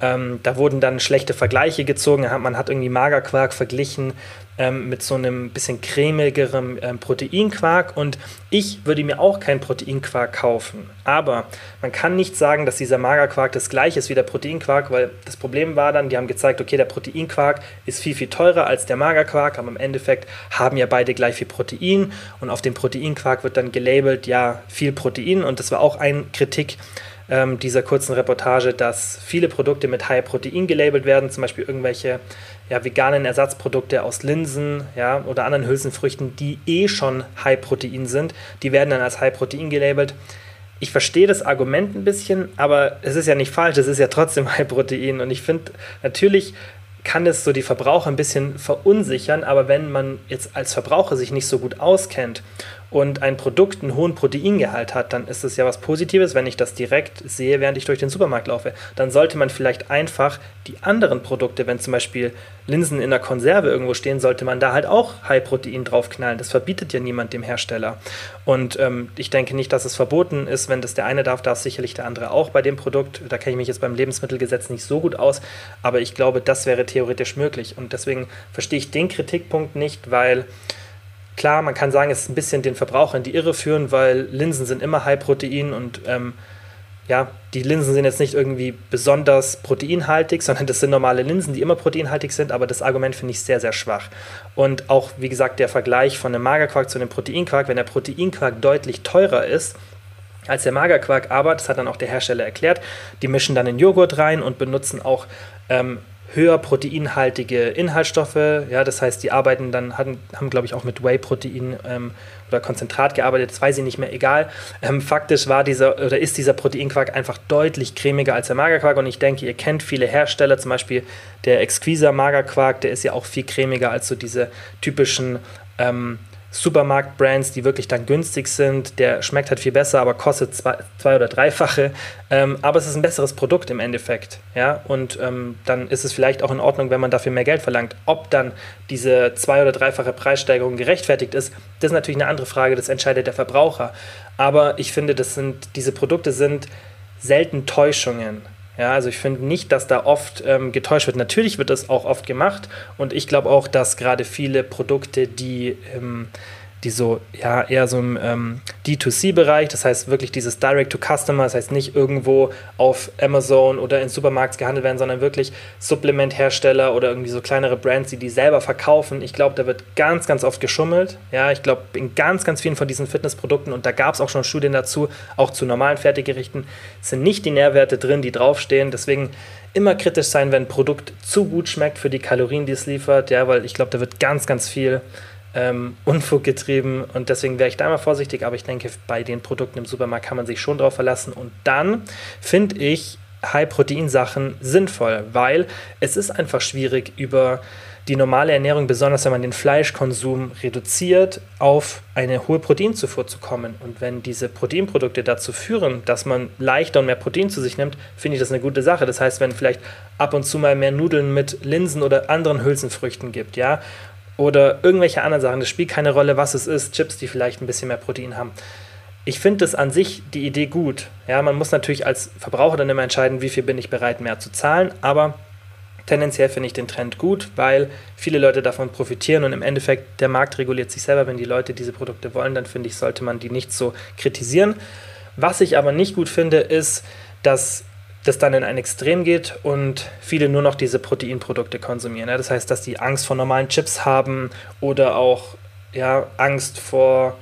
Ähm, da wurden dann schlechte Vergleiche gezogen. Man hat irgendwie Magerquark verglichen ähm, mit so einem bisschen cremigeren ähm, Proteinquark und ich würde mir auch keinen Proteinquark kaufen. Aber man kann nicht sagen, dass dieser Magerquark das gleiche ist wie der Proteinquark, weil das Problem war dann, die haben gezeigt, okay, der Proteinquark ist viel, viel teurer als der Magerquark, aber im Endeffekt haben ja beide gleich viel Protein und auf dem Proteinquark wird dann gelabelt, ja, viel Protein. Und das war auch ein Kritik ähm, dieser kurzen Reportage, dass viele Produkte mit High Protein gelabelt werden, zum Beispiel irgendwelche ja, veganen Ersatzprodukte aus Linsen ja, oder anderen Hülsenfrüchten, die eh schon High Protein sind, die werden dann als High Protein gelabelt. Ich verstehe das Argument ein bisschen, aber es ist ja nicht falsch, es ist ja trotzdem High Protein. Und ich finde natürlich kann es so die Verbraucher ein bisschen verunsichern, aber wenn man jetzt als Verbraucher sich nicht so gut auskennt und ein Produkt einen hohen Proteingehalt hat, dann ist es ja was Positives, wenn ich das direkt sehe, während ich durch den Supermarkt laufe. Dann sollte man vielleicht einfach die anderen Produkte, wenn zum Beispiel Linsen in der Konserve irgendwo stehen, sollte man da halt auch High-Protein draufknallen. Das verbietet ja niemand dem Hersteller. Und ähm, ich denke nicht, dass es verboten ist. Wenn das der eine darf, darf sicherlich der andere auch bei dem Produkt. Da kenne ich mich jetzt beim Lebensmittelgesetz nicht so gut aus, aber ich glaube, das wäre theoretisch möglich. Und deswegen verstehe ich den Kritikpunkt nicht, weil Klar, man kann sagen, es ist ein bisschen den Verbraucher in die Irre führen, weil Linsen sind immer High Protein und ähm, ja, die Linsen sind jetzt nicht irgendwie besonders proteinhaltig, (laughs) sondern das sind normale Linsen, die immer proteinhaltig sind, aber das Argument finde ich sehr, sehr schwach. Und auch, wie gesagt, der Vergleich von einem Magerquark zu einem Proteinquark, wenn der Proteinquark deutlich teurer ist, als der Magerquark, aber, das hat dann auch der Hersteller erklärt, die mischen dann in Joghurt rein und benutzen auch ähm, höher proteinhaltige Inhaltsstoffe. Ja, das heißt, die arbeiten dann, hatten, haben, glaube ich, auch mit Whey-Protein ähm, oder Konzentrat gearbeitet, das weiß ich nicht mehr, egal. Ähm, faktisch war dieser oder ist dieser Proteinquark einfach deutlich cremiger als der Magerquark und ich denke, ihr kennt viele Hersteller, zum Beispiel der Exquisa Magerquark, der ist ja auch viel cremiger als so diese typischen ähm, Supermarkt-Brands, die wirklich dann günstig sind. Der schmeckt halt viel besser, aber kostet zwei, zwei oder dreifache. Ähm, aber es ist ein besseres Produkt im Endeffekt. Ja? Und ähm, dann ist es vielleicht auch in Ordnung, wenn man dafür mehr Geld verlangt. Ob dann diese zwei- oder dreifache Preissteigerung gerechtfertigt ist, das ist natürlich eine andere Frage. Das entscheidet der Verbraucher. Aber ich finde, das sind, diese Produkte sind selten Täuschungen. Ja, also ich finde nicht, dass da oft ähm, getäuscht wird. Natürlich wird das auch oft gemacht und ich glaube auch, dass gerade viele Produkte, die ähm, die so, ja, eher so im ähm, D2C-Bereich, das heißt wirklich dieses Direct-to-Customer, das heißt nicht irgendwo auf Amazon oder in Supermarkts gehandelt werden, sondern wirklich Supplementhersteller oder irgendwie so kleinere Brands, die die selber verkaufen. Ich glaube, da wird ganz, ganz oft geschummelt. Ja, ich glaube, in ganz, ganz vielen von diesen Fitnessprodukten, und da gab es auch schon Studien dazu, auch zu normalen Fertiggerichten, sind nicht die Nährwerte drin, die draufstehen. Deswegen immer kritisch sein, wenn ein Produkt zu gut schmeckt für die Kalorien, die es liefert, ja, weil ich glaube, da wird ganz, ganz viel ähm, Unfug getrieben und deswegen wäre ich da mal vorsichtig, aber ich denke, bei den Produkten im Supermarkt kann man sich schon drauf verlassen und dann finde ich High-Protein-Sachen sinnvoll, weil es ist einfach schwierig über die normale Ernährung, besonders wenn man den Fleischkonsum reduziert, auf eine hohe Proteinzufuhr zu kommen. Und wenn diese Proteinprodukte dazu führen, dass man leichter und mehr Protein zu sich nimmt, finde ich das eine gute Sache. Das heißt, wenn vielleicht ab und zu mal mehr Nudeln mit Linsen oder anderen Hülsenfrüchten gibt, ja, oder irgendwelche anderen Sachen. Das spielt keine Rolle, was es ist. Chips, die vielleicht ein bisschen mehr Protein haben. Ich finde das an sich die Idee gut. Ja, man muss natürlich als Verbraucher dann immer entscheiden, wie viel bin ich bereit mehr zu zahlen. Aber tendenziell finde ich den Trend gut, weil viele Leute davon profitieren und im Endeffekt der Markt reguliert sich selber. Wenn die Leute diese Produkte wollen, dann finde ich, sollte man die nicht so kritisieren. Was ich aber nicht gut finde, ist, dass das dann in ein Extrem geht und viele nur noch diese Proteinprodukte konsumieren. Ja? Das heißt, dass die Angst vor normalen Chips haben oder auch ja, Angst vor,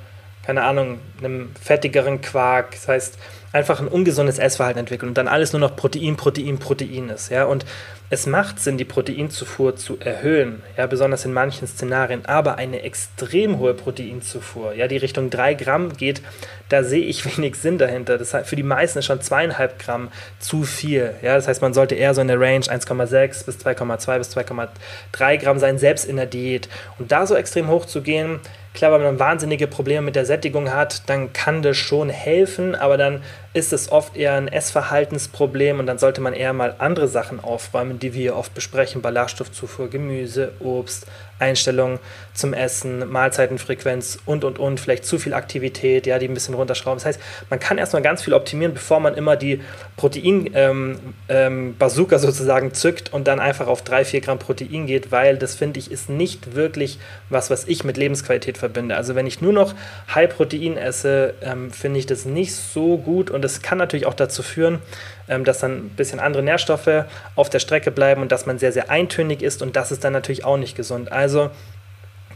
keine Ahnung, einem fettigeren Quark. Das heißt, einfach ein ungesundes Essverhalten entwickeln und dann alles nur noch Protein, Protein, Protein ist. Ja? Und es macht Sinn, die Proteinzufuhr zu erhöhen, ja, besonders in manchen Szenarien, aber eine extrem hohe Proteinzufuhr, ja, die Richtung 3 Gramm geht, da sehe ich (laughs) wenig Sinn dahinter. Das heißt, für die meisten ist schon zweieinhalb Gramm zu viel. Ja, das heißt, man sollte eher so in der Range 1,6 bis 2,2 bis 2,3 Gramm sein, selbst in der Diät. Und da so extrem hoch zu gehen, Klar, wenn man wahnsinnige Probleme mit der Sättigung hat, dann kann das schon helfen, aber dann ist es oft eher ein Essverhaltensproblem und dann sollte man eher mal andere Sachen aufräumen, die wir oft besprechen: Ballaststoffzufuhr, Gemüse, Obst, Einstellungen zum Essen, Mahlzeitenfrequenz und und und, vielleicht zu viel Aktivität, ja, die ein bisschen runterschrauben. Das heißt, man kann erstmal ganz viel optimieren, bevor man immer die Protein-Bazooka ähm, ähm, sozusagen zückt und dann einfach auf 3, 4 Gramm Protein geht, weil das finde ich ist nicht wirklich was, was ich mit Lebensqualität verbinde. Also wenn ich nur noch High Protein esse, ähm, finde ich das nicht so gut und das kann natürlich auch dazu führen, dass dann ein bisschen andere Nährstoffe auf der Strecke bleiben und dass man sehr, sehr eintönig ist und das ist dann natürlich auch nicht gesund. Also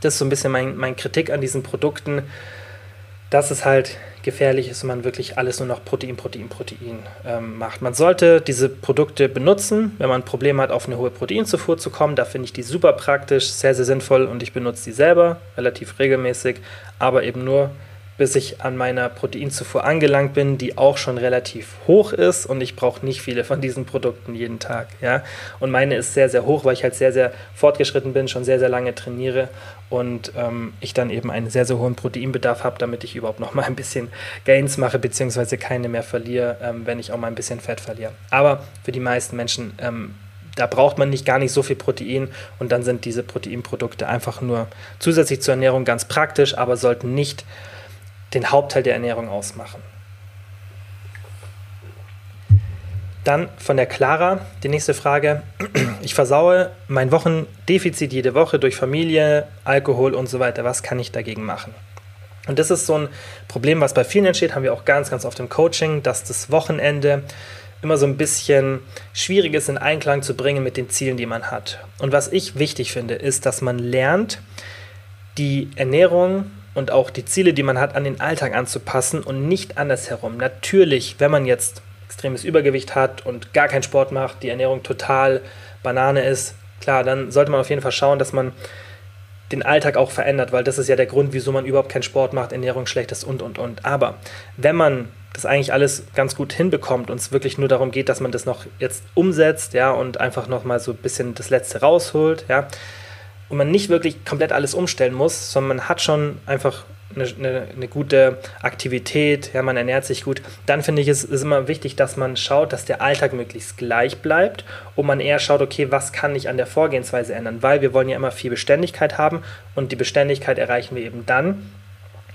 das ist so ein bisschen mein, mein Kritik an diesen Produkten. dass es halt gefährlich ist, wenn man wirklich alles nur noch Protein, Protein, Protein ähm, macht. Man sollte diese Produkte benutzen, wenn man Probleme hat, auf eine hohe Proteinzufuhr zu kommen. Da finde ich die super praktisch, sehr, sehr sinnvoll und ich benutze die selber relativ regelmäßig, aber eben nur bis ich an meiner Proteinzufuhr angelangt bin, die auch schon relativ hoch ist und ich brauche nicht viele von diesen Produkten jeden Tag. Ja? Und meine ist sehr, sehr hoch, weil ich halt sehr, sehr fortgeschritten bin, schon sehr, sehr lange trainiere und ähm, ich dann eben einen sehr, sehr hohen Proteinbedarf habe, damit ich überhaupt noch mal ein bisschen Gains mache, beziehungsweise keine mehr verliere, ähm, wenn ich auch mal ein bisschen Fett verliere. Aber für die meisten Menschen ähm, da braucht man nicht gar nicht so viel Protein und dann sind diese Proteinprodukte einfach nur zusätzlich zur Ernährung ganz praktisch, aber sollten nicht den Hauptteil der Ernährung ausmachen. Dann von der Clara die nächste Frage. (clears throat) Ich versaue mein Wochendefizit jede Woche durch Familie, Alkohol und so weiter. Was kann ich dagegen machen? Und das ist so ein Problem, was bei vielen entsteht, haben wir auch ganz, ganz oft im Coaching, dass das Wochenende immer so ein bisschen schwierig ist, in Einklang zu bringen mit den Zielen, die man hat. Und was ich wichtig finde, ist, dass man lernt, die Ernährung und auch die Ziele, die man hat, an den Alltag anzupassen und nicht andersherum. Natürlich, wenn man jetzt extremes Übergewicht hat und gar keinen Sport macht, die Ernährung total Banane ist, klar, dann sollte man auf jeden Fall schauen, dass man den Alltag auch verändert, weil das ist ja der Grund, wieso man überhaupt keinen Sport macht, Ernährung schlecht ist und und und. Aber wenn man das eigentlich alles ganz gut hinbekommt und es wirklich nur darum geht, dass man das noch jetzt umsetzt, ja, und einfach noch mal so ein bisschen das Letzte rausholt, ja, und man nicht wirklich komplett alles umstellen muss, sondern man hat schon einfach eine, eine, eine, gute Aktivität, ja, man ernährt sich gut, dann finde ich es ist immer wichtig, dass man schaut, dass der Alltag möglichst gleich bleibt und man eher schaut, okay, was kann ich an der Vorgehensweise ändern, weil wir wollen ja immer viel Beständigkeit haben und die Beständigkeit erreichen wir eben dann,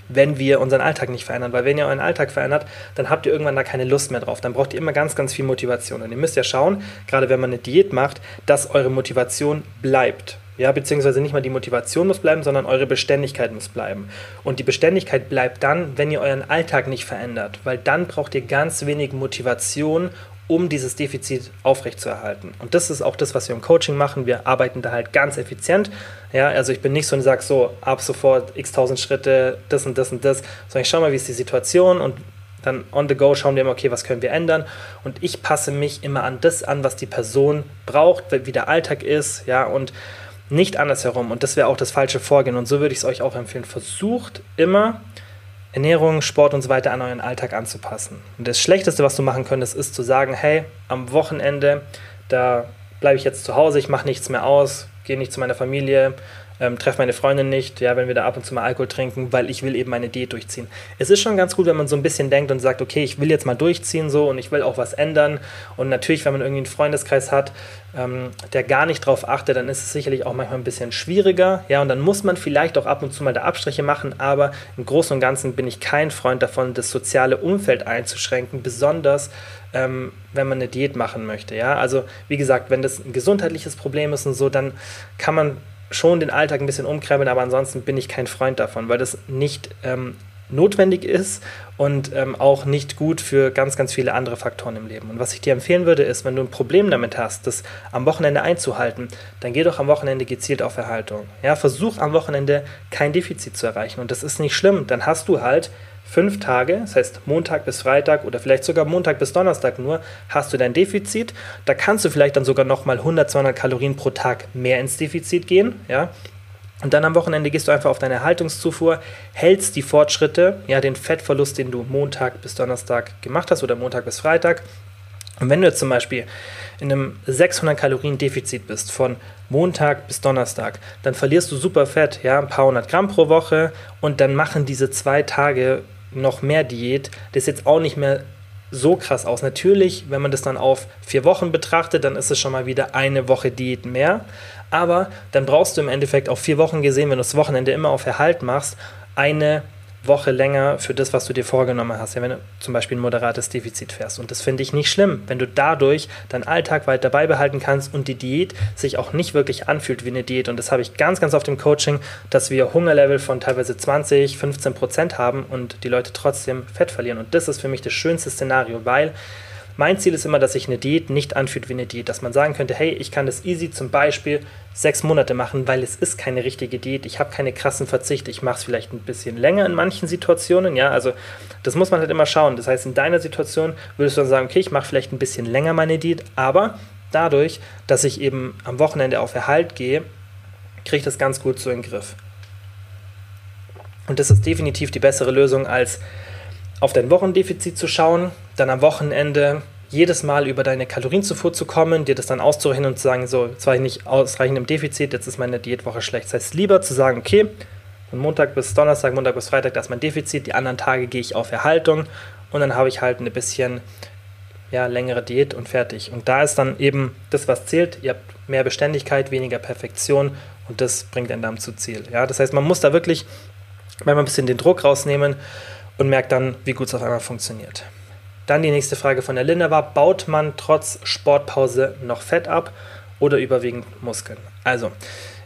wenn wir unseren Alltag nicht verändern. Weil wenn ihr euren Alltag verändert, dann habt ihr irgendwann da keine Lust mehr drauf. Dann braucht ihr immer ganz, ganz viel Motivation. Und ihr müsst ja schauen, gerade wenn man eine Diät macht, dass eure Motivation bleibt. Ja, beziehungsweise nicht mal die Motivation muss bleiben, sondern eure Beständigkeit muss bleiben. Und die Beständigkeit bleibt dann, wenn ihr euren Alltag nicht verändert, weil dann braucht ihr ganz wenig Motivation, um dieses Defizit aufrechtzuerhalten. Und das ist auch das, was wir im Coaching machen. Wir arbeiten da halt ganz effizient. Ja, also ich bin nicht so und sage so, ab sofort x tausend Schritte, das und das und das, sondern ich schaue mal, wie ist die Situation und dann on the go schauen wir immer, okay, was können wir ändern? Und ich passe mich immer an das an, was die Person braucht, wie der Alltag ist, ja, und nicht andersherum. Und das wäre auch das falsche Vorgehen. Und so würde ich es euch auch empfehlen. Versucht immer, Ernährung, Sport und so weiter an euren Alltag anzupassen. Und das Schlechteste, was du machen könntest, ist zu sagen, hey, am Wochenende, da bleibe ich jetzt zu Hause, ich mache nichts mehr aus, gehe nicht zu meiner Familie, ähm, treffe meine Freundin nicht, ja, wenn wir da ab und zu mal Alkohol trinken, weil ich will eben meine Diät durchziehen. Es ist schon ganz gut, wenn man so ein bisschen denkt und sagt, okay, ich will jetzt mal durchziehen so und ich will auch was ändern. Und natürlich, wenn man irgendwie einen Freundeskreis hat, ähm, der gar nicht drauf achtet, dann ist es sicherlich auch manchmal ein bisschen schwieriger. Ja, und dann muss man vielleicht auch ab und zu mal da Abstriche machen, aber im Großen und Ganzen bin ich kein Freund davon, das soziale Umfeld einzuschränken, besonders ähm, wenn man eine Diät machen möchte. Ja, also wie gesagt, wenn das ein gesundheitliches Problem ist und so, dann kann man schon den Alltag ein bisschen umkrempeln, aber ansonsten bin ich kein Freund davon, weil das nicht ähm, notwendig ist und ähm, auch nicht gut für ganz, ganz viele andere Faktoren im Leben. Und was ich dir empfehlen würde, ist, wenn du ein Problem damit hast, das am Wochenende einzuhalten, dann geh doch am Wochenende gezielt auf Erhaltung. Ja, versuch am Wochenende kein Defizit zu erreichen. Und das ist nicht schlimm. Dann hast du halt fünf Tage, das heißt Montag bis Freitag oder vielleicht sogar Montag bis Donnerstag nur, hast du dein Defizit. Da kannst du vielleicht dann sogar nochmal 100, 200 Kalorien pro Tag mehr ins Defizit gehen. Ja? Und dann am Wochenende gehst du einfach auf deine Haltungszufuhr, hältst die Fortschritte, ja, den Fettverlust, den du Montag bis Donnerstag gemacht hast oder Montag bis Freitag. Und wenn du jetzt zum Beispiel in einem 600 Kalorien Defizit bist von Montag bis Donnerstag, dann verlierst du super Fett, ja, ein paar hundert Gramm pro Woche und dann machen diese zwei Tage noch mehr Diät, das jetzt auch nicht mehr so krass aus. Natürlich, wenn man das dann auf vier Wochen betrachtet, dann ist es schon mal wieder eine Woche Diät mehr. Aber dann brauchst du im Endeffekt auf vier Wochen gesehen, wenn du das Wochenende immer auf Erhalt machst, eine Woche länger für das, was du dir vorgenommen hast. Ja, wenn du zum Beispiel ein moderates Defizit fährst. Und das finde ich nicht schlimm, wenn du dadurch deinen Alltag weiter beibehalten kannst und die Diät sich auch nicht wirklich anfühlt wie eine Diät. Und das habe ich ganz, ganz oft im Coaching, dass wir Hungerlevel von teilweise 20, 15 Prozent haben und die Leute trotzdem Fett verlieren. Und das ist für mich das schönste Szenario, weil mein Ziel ist immer, dass sich eine Diät nicht anfühlt wie eine Diät, dass man sagen könnte, hey, ich kann das easy zum Beispiel sechs Monate machen, weil es ist keine richtige Diät, ich habe keine krassen Verzichte, ich mache es vielleicht ein bisschen länger in manchen Situationen, ja, also das muss man halt immer schauen. Das heißt, in deiner Situation würdest du dann sagen, okay, ich mache vielleicht ein bisschen länger meine Diät, aber dadurch, dass ich eben am Wochenende auf Erhalt gehe, kriege ich das ganz gut so in den Griff. Und das ist definitiv die bessere Lösung, als auf dein Wochendefizit zu schauen, dann am Wochenende jedes Mal über deine Kalorienzufuhr zu kommen, dir das dann auszurechnen und zu sagen, so, jetzt war ich nicht ausreichend im Defizit, jetzt ist meine Diätwoche schlecht. Das heißt, lieber zu sagen, okay, von Montag bis Donnerstag, Montag bis Freitag, das ist mein Defizit, die anderen Tage gehe ich auf Erhaltung und dann habe ich halt eine bisschen ja, längere Diät und fertig. Und da ist dann eben das, was zählt. Ihr habt mehr Beständigkeit, weniger Perfektion und das bringt einen dann zu Ziel. Ja, das heißt, man muss da wirklich manchmal ein bisschen den Druck rausnehmen und merkt dann, wie gut es auf einmal funktioniert. Dann die nächste Frage von der Linda war, baut man trotz Sportpause noch Fett ab oder überwiegend Muskeln? Also,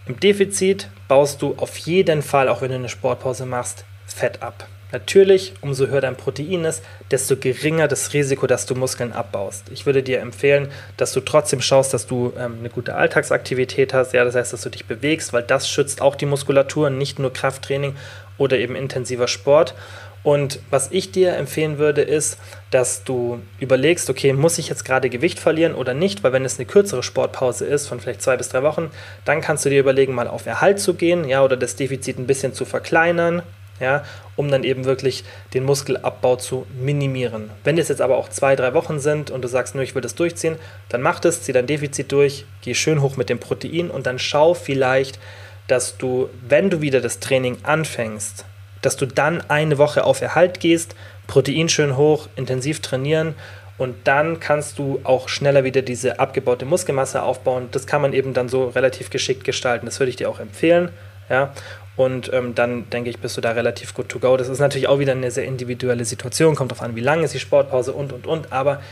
im Defizit baust du auf jeden Fall, auch wenn du eine Sportpause machst, Fett ab. Natürlich, umso höher dein Protein ist, desto geringer das Risiko, dass du Muskeln abbaust. Ich würde dir empfehlen, dass du trotzdem schaust, dass du ähm, eine gute Alltagsaktivität hast. Ja, das heißt, dass du dich bewegst, weil das schützt auch die Muskulatur, nicht nur Krafttraining oder eben intensiver Sport. Und was ich dir empfehlen würde, ist, dass du überlegst, okay, muss ich jetzt gerade Gewicht verlieren oder nicht? Weil wenn es eine kürzere Sportpause ist, von vielleicht zwei bis drei Wochen, dann kannst du dir überlegen, mal auf Erhalt zu gehen, ja, oder das Defizit ein bisschen zu verkleinern, ja, um dann eben wirklich den Muskelabbau zu minimieren. Wenn es jetzt aber auch zwei, drei Wochen sind und du sagst, nur ich will das durchziehen, dann mach das, zieh dein Defizit durch, geh schön hoch mit dem Protein und dann schau vielleicht, dass du, wenn du wieder das Training anfängst, dass du dann eine Woche auf Erhalt gehst, Protein schön hoch, intensiv trainieren und dann kannst du auch schneller wieder diese abgebaute Muskelmasse aufbauen. Das kann man eben dann so relativ geschickt gestalten. Das würde ich dir auch empfehlen. Ja? Und ähm, dann denke ich, bist du da relativ gut to go. Das ist natürlich auch wieder eine sehr individuelle Situation, kommt darauf an, wie lang ist die Sportpause und und und. Aber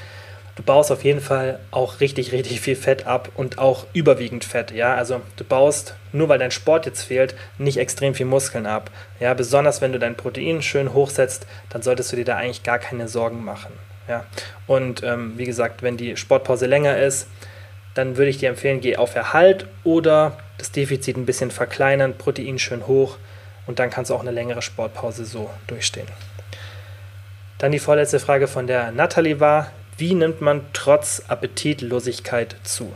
du baust auf jeden Fall auch richtig, richtig viel Fett ab und auch überwiegend Fett. Ja, also du baust, nur weil dein Sport jetzt fehlt, nicht extrem viel Muskeln ab. Ja, besonders wenn du dein Protein schön hochsetzt, dann solltest du dir da eigentlich gar keine Sorgen machen. Ja, und ähm, wie gesagt, wenn die Sportpause länger ist, dann würde ich dir empfehlen, geh auf Erhalt oder das Defizit ein bisschen verkleinern, Protein schön hoch und dann kannst du auch eine längere Sportpause so durchstehen. Dann die vorletzte Frage von der Natalie war, wie nimmt man trotz Appetitlosigkeit zu?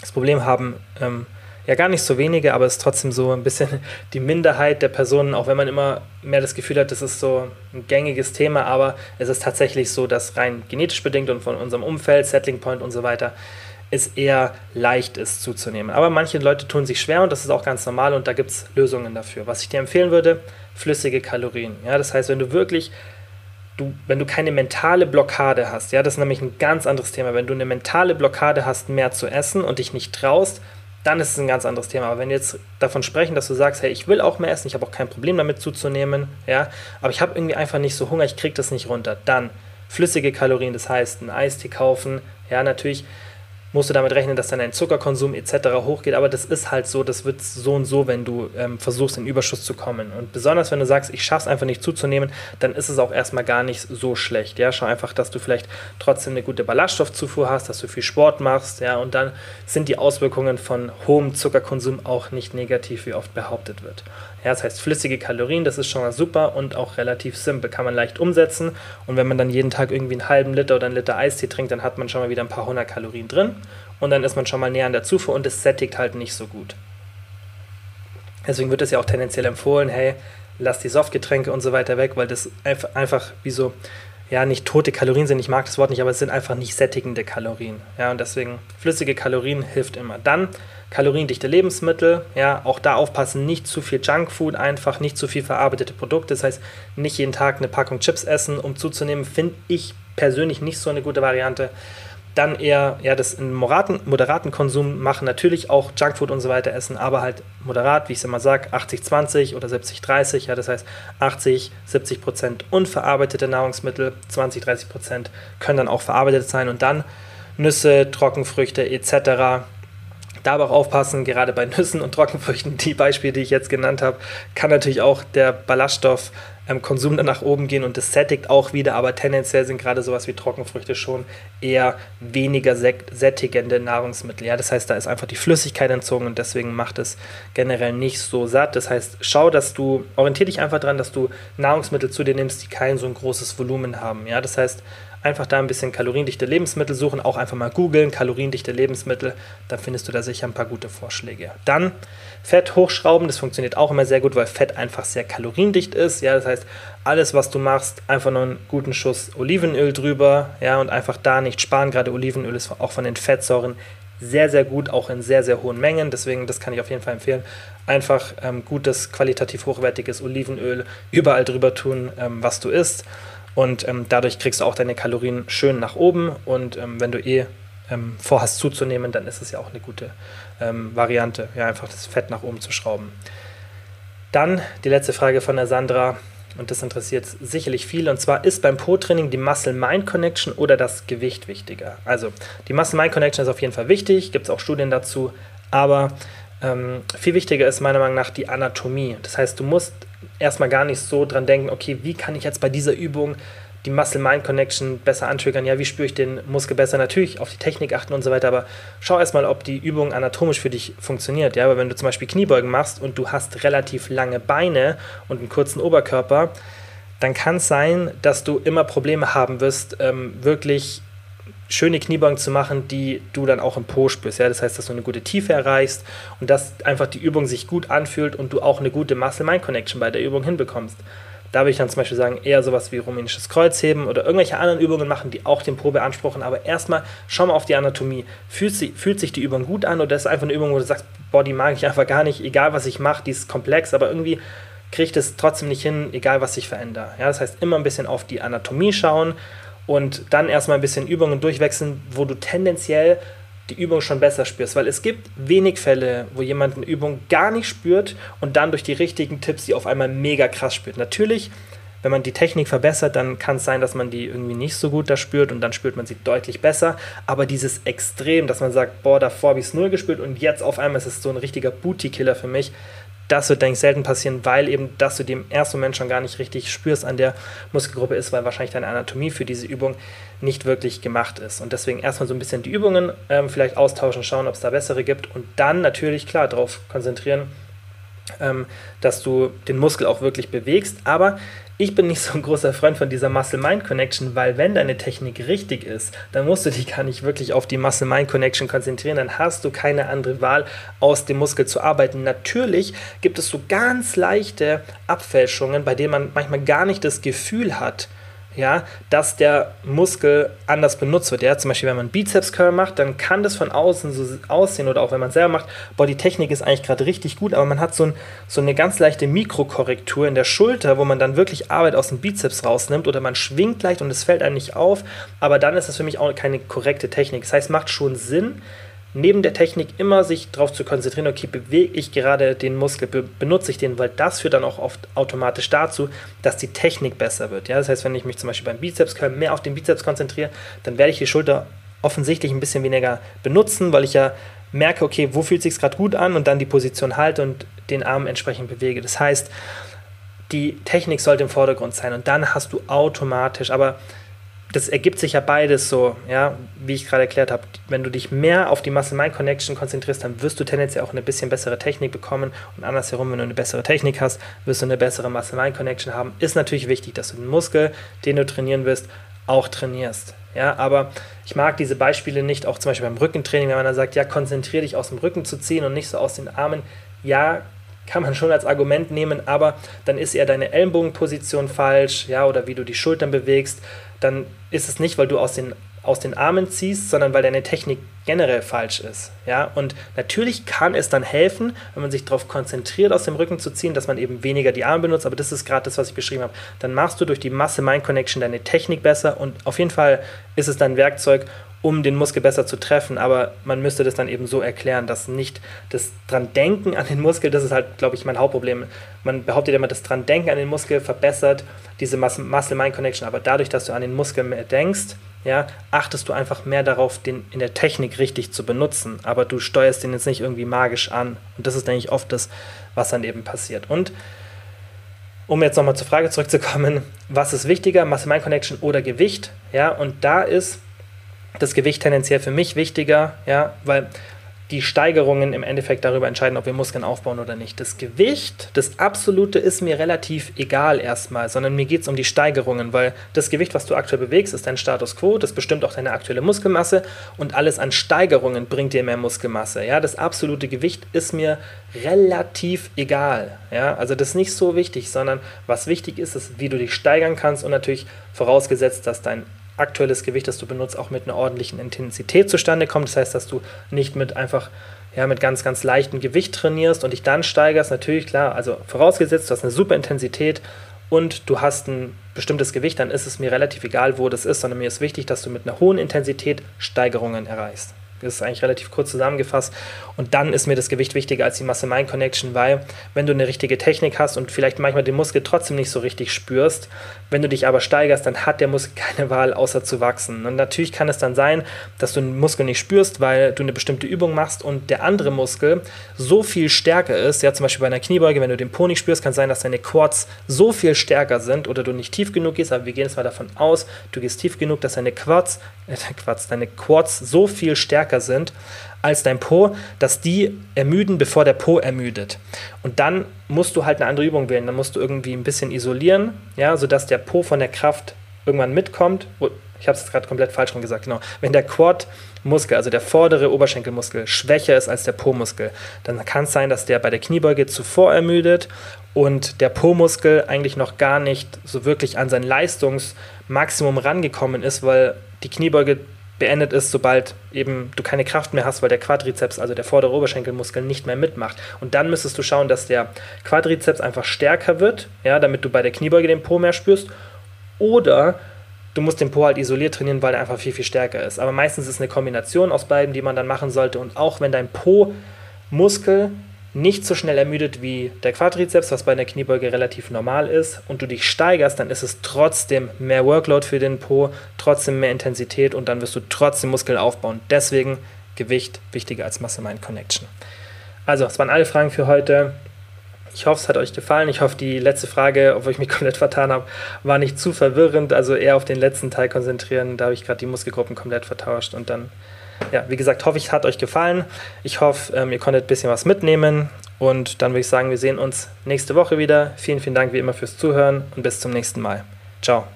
Das Problem haben ähm, ja gar nicht so wenige, aber es ist trotzdem so ein bisschen (laughs) die Minderheit der Personen, auch wenn man immer mehr das Gefühl hat, das ist so ein gängiges Thema, aber es ist tatsächlich so, dass rein genetisch bedingt und von unserem Umfeld, Settling Point und so weiter, es eher leicht ist zuzunehmen. Aber manche Leute tun sich schwer und das ist auch ganz normal und da gibt es Lösungen dafür. Was ich dir empfehlen würde, flüssige Kalorien. Ja, das heißt, wenn du wirklich du, wenn du keine mentale Blockade hast, ja, das ist nämlich ein ganz anderes Thema. Wenn du eine mentale Blockade hast, mehr zu essen und dich nicht traust, dann ist es ein ganz anderes Thema. Aber wenn wir jetzt davon sprechen, dass du sagst, hey, ich will auch mehr essen, ich habe auch kein Problem damit zuzunehmen, ja, aber ich habe irgendwie einfach nicht so Hunger, ich kriege das nicht runter, dann flüssige Kalorien, das heißt, ein Eistee kaufen, ja, natürlich musst du damit rechnen, dass dann dein Zuckerkonsum etc. hochgeht. Aber das ist halt so, das wird so und so, wenn du ähm, versuchst, in Überschuss zu kommen. Und besonders, wenn du sagst, ich schaffe es einfach nicht zuzunehmen, dann ist es auch erstmal gar nicht so schlecht. Ja, schau einfach, dass du vielleicht trotzdem eine gute Ballaststoffzufuhr hast, dass du viel Sport machst. Ja, und dann sind die Auswirkungen von hohem Zuckerkonsum auch nicht negativ, wie oft behauptet wird. Ja, das heißt flüssige Kalorien, das ist schon mal super und auch relativ simpel, kann man leicht umsetzen. Und wenn man dann jeden Tag irgendwie einen halben Liter oder einen Liter Eistee trinkt, dann hat man schon mal wieder ein paar hundert Kalorien drin und dann ist man schon mal näher an der Zufuhr und es sättigt halt nicht so gut. Deswegen wird es ja auch tendenziell empfohlen, hey, lass die Softgetränke und so weiter weg, weil das einfach wie so, ja, nicht tote Kalorien sind, ich mag das Wort nicht, aber es sind einfach nicht sättigende Kalorien. Ja, und deswegen flüssige Kalorien hilft immer. Dann kaloriendichte Lebensmittel, ja, auch da aufpassen, nicht zu viel Junkfood, einfach nicht zu viel verarbeitete Produkte. Das heißt, nicht jeden Tag eine Packung Chips essen, um zuzunehmen, finde ich persönlich nicht so eine gute Variante. Dann eher ja, das in moderaten, moderaten Konsum machen, natürlich auch Junkfood und so weiter essen, aber halt moderat, wie ich es immer sage, 80-20 oder 70-30, ja, das heißt 80, 70 Prozent unverarbeitete Nahrungsmittel, 20, 30 Prozent können dann auch verarbeitet sein und dann Nüsse, Trockenfrüchte etc Da aber auch aufpassen, gerade bei Nüssen und Trockenfrüchten, die Beispiele, die ich jetzt genannt habe, kann natürlich auch der Ballaststoff ähm, dann nach oben gehen und das sättigt auch wieder, aber tendenziell sind gerade sowas wie Trockenfrüchte schon eher weniger sättigende Nahrungsmittel. Ja, das heißt, da ist einfach die Flüssigkeit entzogen und deswegen macht es generell nicht so satt. Das heißt, schau, dass du, orientier dich einfach daran, dass du Nahrungsmittel zu dir nimmst, die kein so ein großes Volumen haben. Ja, das heißt, einfach da ein bisschen kaloriendichte Lebensmittel suchen, auch einfach mal googeln, kaloriendichte Lebensmittel, dann findest du da sicher ein paar gute Vorschläge. Dann Fett hochschrauben, das funktioniert auch immer sehr gut, weil Fett einfach sehr kaloriendicht ist. Ja, das heißt, alles, was du machst, einfach nur einen guten Schuss Olivenöl drüber, ja, und einfach da nicht sparen. Gerade Olivenöl ist auch von den Fettsäuren sehr, sehr gut, auch in sehr, sehr hohen Mengen. Deswegen, das kann ich auf jeden Fall empfehlen. Einfach ähm, gutes, qualitativ hochwertiges Olivenöl überall drüber tun, ähm, was du isst. Und ähm, dadurch kriegst du auch deine Kalorien schön nach oben. Und ähm, wenn du eh ähm, vorhast zuzunehmen, dann ist es ja auch eine gute ähm, Variante, ja, einfach das Fett nach oben zu schrauben. Dann die letzte Frage von der Sandra, und das interessiert sicherlich viele, und zwar ist beim Po-Training die Muscle-Mind-Connection oder das Gewicht wichtiger? Also die Muscle-Mind-Connection ist auf jeden Fall wichtig, gibt es auch Studien dazu, aber ähm, viel wichtiger ist meiner Meinung nach die Anatomie. Das heißt, du musst erstmal gar nicht so dran denken, okay, wie kann ich jetzt bei dieser Übung die Muscle-Mind-Connection besser antriggern? Ja, wie spüre ich den Muskel besser? Natürlich auf die Technik achten und so weiter, aber schau erstmal, ob die Übung anatomisch für dich funktioniert. Ja, aber wenn du zum Beispiel Kniebeugen machst und du hast relativ lange Beine und einen kurzen Oberkörper, dann kann es sein, dass du immer Probleme haben wirst, ähm, wirklich schöne Kniebeugen zu machen, die du dann auch im Po spürst. Ja? Das heißt, dass du eine gute Tiefe erreichst und dass einfach die Übung sich gut anfühlt und du auch eine gute Muscle-Mind-Connection bei der Übung hinbekommst. Da würde ich dann zum Beispiel sagen, eher sowas wie rumänisches Kreuzheben oder irgendwelche anderen Übungen machen, die auch den Po beanspruchen. Aber erstmal schau mal auf die Anatomie. Fühlt, sie, fühlt sich die Übung gut an oder ist es einfach eine Übung, wo du sagst, boah, die mag ich einfach gar nicht, egal was ich mache, die ist komplex, aber irgendwie kriege ich das trotzdem nicht hin, egal was ich verändere. Ja, das heißt, immer ein bisschen auf die Anatomie schauen und dann erstmal ein bisschen Übungen durchwechseln, wo du tendenziell die Übung schon besser spürst, weil es gibt wenig Fälle, wo jemand eine Übung gar nicht spürt und dann durch die richtigen Tipps die auf einmal mega krass spürt. Natürlich, wenn man die Technik verbessert, dann kann es sein, dass man die irgendwie nicht so gut da spürt und dann spürt man sie deutlich besser. Aber dieses Extrem, dass man sagt, boah, davor habe ich es null gespürt und jetzt auf einmal ist es so ein richtiger Booty-Killer für mich, das wird, denke ich, selten passieren, weil eben, dass du dem ersten Moment schon gar nicht richtig spürst an der Muskelgruppe ist, weil wahrscheinlich deine Anatomie für diese Übung nicht wirklich gemacht ist. Und deswegen erstmal so ein bisschen die Übungen ähm, vielleicht austauschen, schauen, ob es da bessere gibt und dann natürlich, klar, darauf konzentrieren, ähm, dass du den Muskel auch wirklich bewegst. Aber ich bin nicht so ein großer Freund von dieser Muscle-Mind-Connection, weil wenn deine Technik richtig ist, dann musst du dich gar nicht wirklich auf die Muscle-Mind-Connection konzentrieren, dann hast du keine andere Wahl, aus dem Muskel zu arbeiten. Natürlich gibt es so ganz leichte Abfälschungen, bei denen man manchmal gar nicht das Gefühl hat, ja, dass der Muskel anders benutzt wird. Ja, zum Beispiel, wenn man Bizeps Curl macht, dann kann das von außen so aussehen oder auch wenn man selber macht, boah, die Technik ist eigentlich gerade richtig gut, aber man hat so, ein, so eine ganz leichte Mikrokorrektur in der Schulter, wo man dann wirklich Arbeit aus dem Bizeps rausnimmt oder man schwingt leicht und es fällt einem nicht auf, aber dann ist das für mich auch keine korrekte Technik. Das heißt, macht schon Sinn, neben der Technik immer sich darauf zu konzentrieren, okay, bewege ich gerade den Muskel, be benutze ich den, weil das führt dann auch oft automatisch dazu, dass die Technik besser wird. Ja? Das heißt, wenn ich mich zum Beispiel beim Bizeps mehr auf den Bizeps konzentriere, dann werde ich die Schulter offensichtlich ein bisschen weniger benutzen, weil ich ja merke, okay, wo fühlt sich gerade gut an und dann die Position halte und den Arm entsprechend bewege. Das heißt, die Technik sollte im Vordergrund sein und dann hast du automatisch, aber das ergibt sich ja beides so, ja, wie ich gerade erklärt habe. Wenn du dich mehr auf die Muscle-Mind-Connection konzentrierst, dann wirst du tendenziell auch eine bisschen bessere Technik bekommen. Und andersherum, wenn du eine bessere Technik hast, wirst du eine bessere Muscle-Mind-Connection haben. Ist natürlich wichtig, dass du den Muskel, den du trainieren wirst, auch trainierst. Ja, aber ich mag diese Beispiele nicht, auch zum Beispiel beim Rückentraining, wenn man dann sagt, ja, konzentriere dich aus dem Rücken zu ziehen und nicht so aus den Armen. Ja, kann man schon als Argument nehmen, aber dann ist eher deine Ellenbogenposition falsch, ja, oder wie du die Schultern bewegst dann ist es nicht, weil du aus den, aus den Armen ziehst, sondern weil deine Technik generell falsch ist. Ja? Und natürlich kann es dann helfen, wenn man sich darauf konzentriert, aus dem Rücken zu ziehen, dass man eben weniger die Arme benutzt, aber das ist gerade das, was ich beschrieben habe. Dann machst du durch die Masse-Mind-Connection deine Technik besser und auf jeden Fall ist es dann ein Werkzeug, um den Muskel besser zu treffen, aber man müsste das dann eben so erklären, dass nicht das dran denken an den Muskel, das ist halt, glaube ich, mein Hauptproblem. Man behauptet immer, das dran denken an den Muskel verbessert diese Muscle-Mind-Connection, aber dadurch, dass du an den Muskel mehr denkst, ja, achtest du einfach mehr darauf, den in der Technik richtig zu benutzen, aber du steuerst den jetzt nicht irgendwie magisch an und das ist, denke ich, oft das, was dann eben passiert. Und um jetzt nochmal zur Frage zurückzukommen, was ist wichtiger, Muscle-Mind-Connection oder Gewicht? Ja, und da ist das Gewicht tendenziell für mich wichtiger, ja, weil die Steigerungen im Endeffekt darüber entscheiden, ob wir Muskeln aufbauen oder nicht. Das Gewicht, das Absolute ist mir relativ egal erstmal, sondern mir geht es um die Steigerungen, weil das Gewicht, was du aktuell bewegst, ist dein Status quo, das bestimmt auch deine aktuelle Muskelmasse und alles an Steigerungen bringt dir mehr Muskelmasse. Ja, das absolute Gewicht ist mir relativ egal. Ja, also das ist nicht so wichtig, sondern was wichtig ist, ist, wie du dich steigern kannst und natürlich vorausgesetzt, dass dein aktuelles Gewicht, das du benutzt, auch mit einer ordentlichen Intensität zustande kommt. Das heißt, dass du nicht mit einfach ja, mit ganz, ganz leichtem Gewicht trainierst und dich dann steigerst. Natürlich, klar, also vorausgesetzt, du hast eine super Intensität und du hast ein bestimmtes Gewicht, dann ist es mir relativ egal, wo das ist, sondern mir ist wichtig, dass du mit einer hohen Intensität Steigerungen erreichst. Das ist eigentlich relativ kurz zusammengefasst. Und dann ist mir das Gewicht wichtiger als die Masse-Mind-Connection, weil wenn du eine richtige Technik hast und vielleicht manchmal den Muskel trotzdem nicht so richtig spürst, wenn du dich aber steigerst, dann hat der Muskel (laughs) keine Wahl, außer zu wachsen. Und natürlich kann es dann sein, dass du den Muskel nicht spürst, weil du eine bestimmte Übung machst und der andere Muskel so viel stärker ist. Ja, zum Beispiel bei einer Kniebeuge, wenn du den Po nicht spürst, kann es sein, dass deine Quads so viel stärker sind oder du nicht tief genug gehst. Aber wir gehen jetzt mal davon aus, du gehst tief genug, dass deine Quads, äh, Quads, deine Quads so viel stärker sind als dein Po, dass die ermüden, bevor der Po ermüdet. Und dann musst du halt eine andere Übung wählen. Dann musst du irgendwie ein bisschen isolieren, ja, sodass der Po von der Kraft irgendwann mitkommt. Ich habe es gerade komplett falsch rum gesagt, genau. Wenn der Quad-Muskel, also der vordere Oberschenkelmuskel, schwächer ist als der Po-Muskel, dann kann es sein, dass der bei der Kniebeuge zuvor ermüdet und der Po-Muskel eigentlich noch gar nicht so wirklich an sein Leistungsmaximum rangekommen ist, weil die Kniebeuge beendet ist, sobald eben du keine Kraft mehr hast, weil der Quadrizeps, also der vordere Oberschenkelmuskel, nicht mehr mitmacht. Und dann müsstest du schauen, dass der Quadrizeps einfach stärker wird, ja, damit du bei der Kniebeuge den Po mehr spürst. Oder du musst den Po halt isoliert trainieren, weil er einfach viel, viel stärker ist. Aber meistens ist es eine Kombination aus beiden, die man dann machen sollte. Und auch wenn dein Po-Muskel nicht so schnell ermüdet wie der Quadrizeps, was bei einer Kniebeuge relativ normal ist, und du dich steigerst, dann ist es trotzdem mehr Workload für den Po, trotzdem mehr Intensität und dann wirst du trotzdem Muskeln aufbauen. Deswegen Gewicht wichtiger als Masse-Mind-Connection. Also, das waren alle Fragen für heute. Ich hoffe, es hat euch gefallen. Ich hoffe, die letzte Frage, obwohl ich mich (laughs) komplett vertan habe, war nicht zu verwirrend. Also eher auf den letzten Teil konzentrieren. Da habe ich gerade die Muskelgruppen komplett vertauscht und dann ja, wie gesagt, hoffe ich, es hat euch gefallen. Ich hoffe, ähm, ihr konntet ein bisschen was mitnehmen. Und dann würde ich sagen, wir sehen uns nächste Woche wieder. Vielen, vielen Dank wie immer fürs Zuhören und bis zum nächsten Mal. Ciao.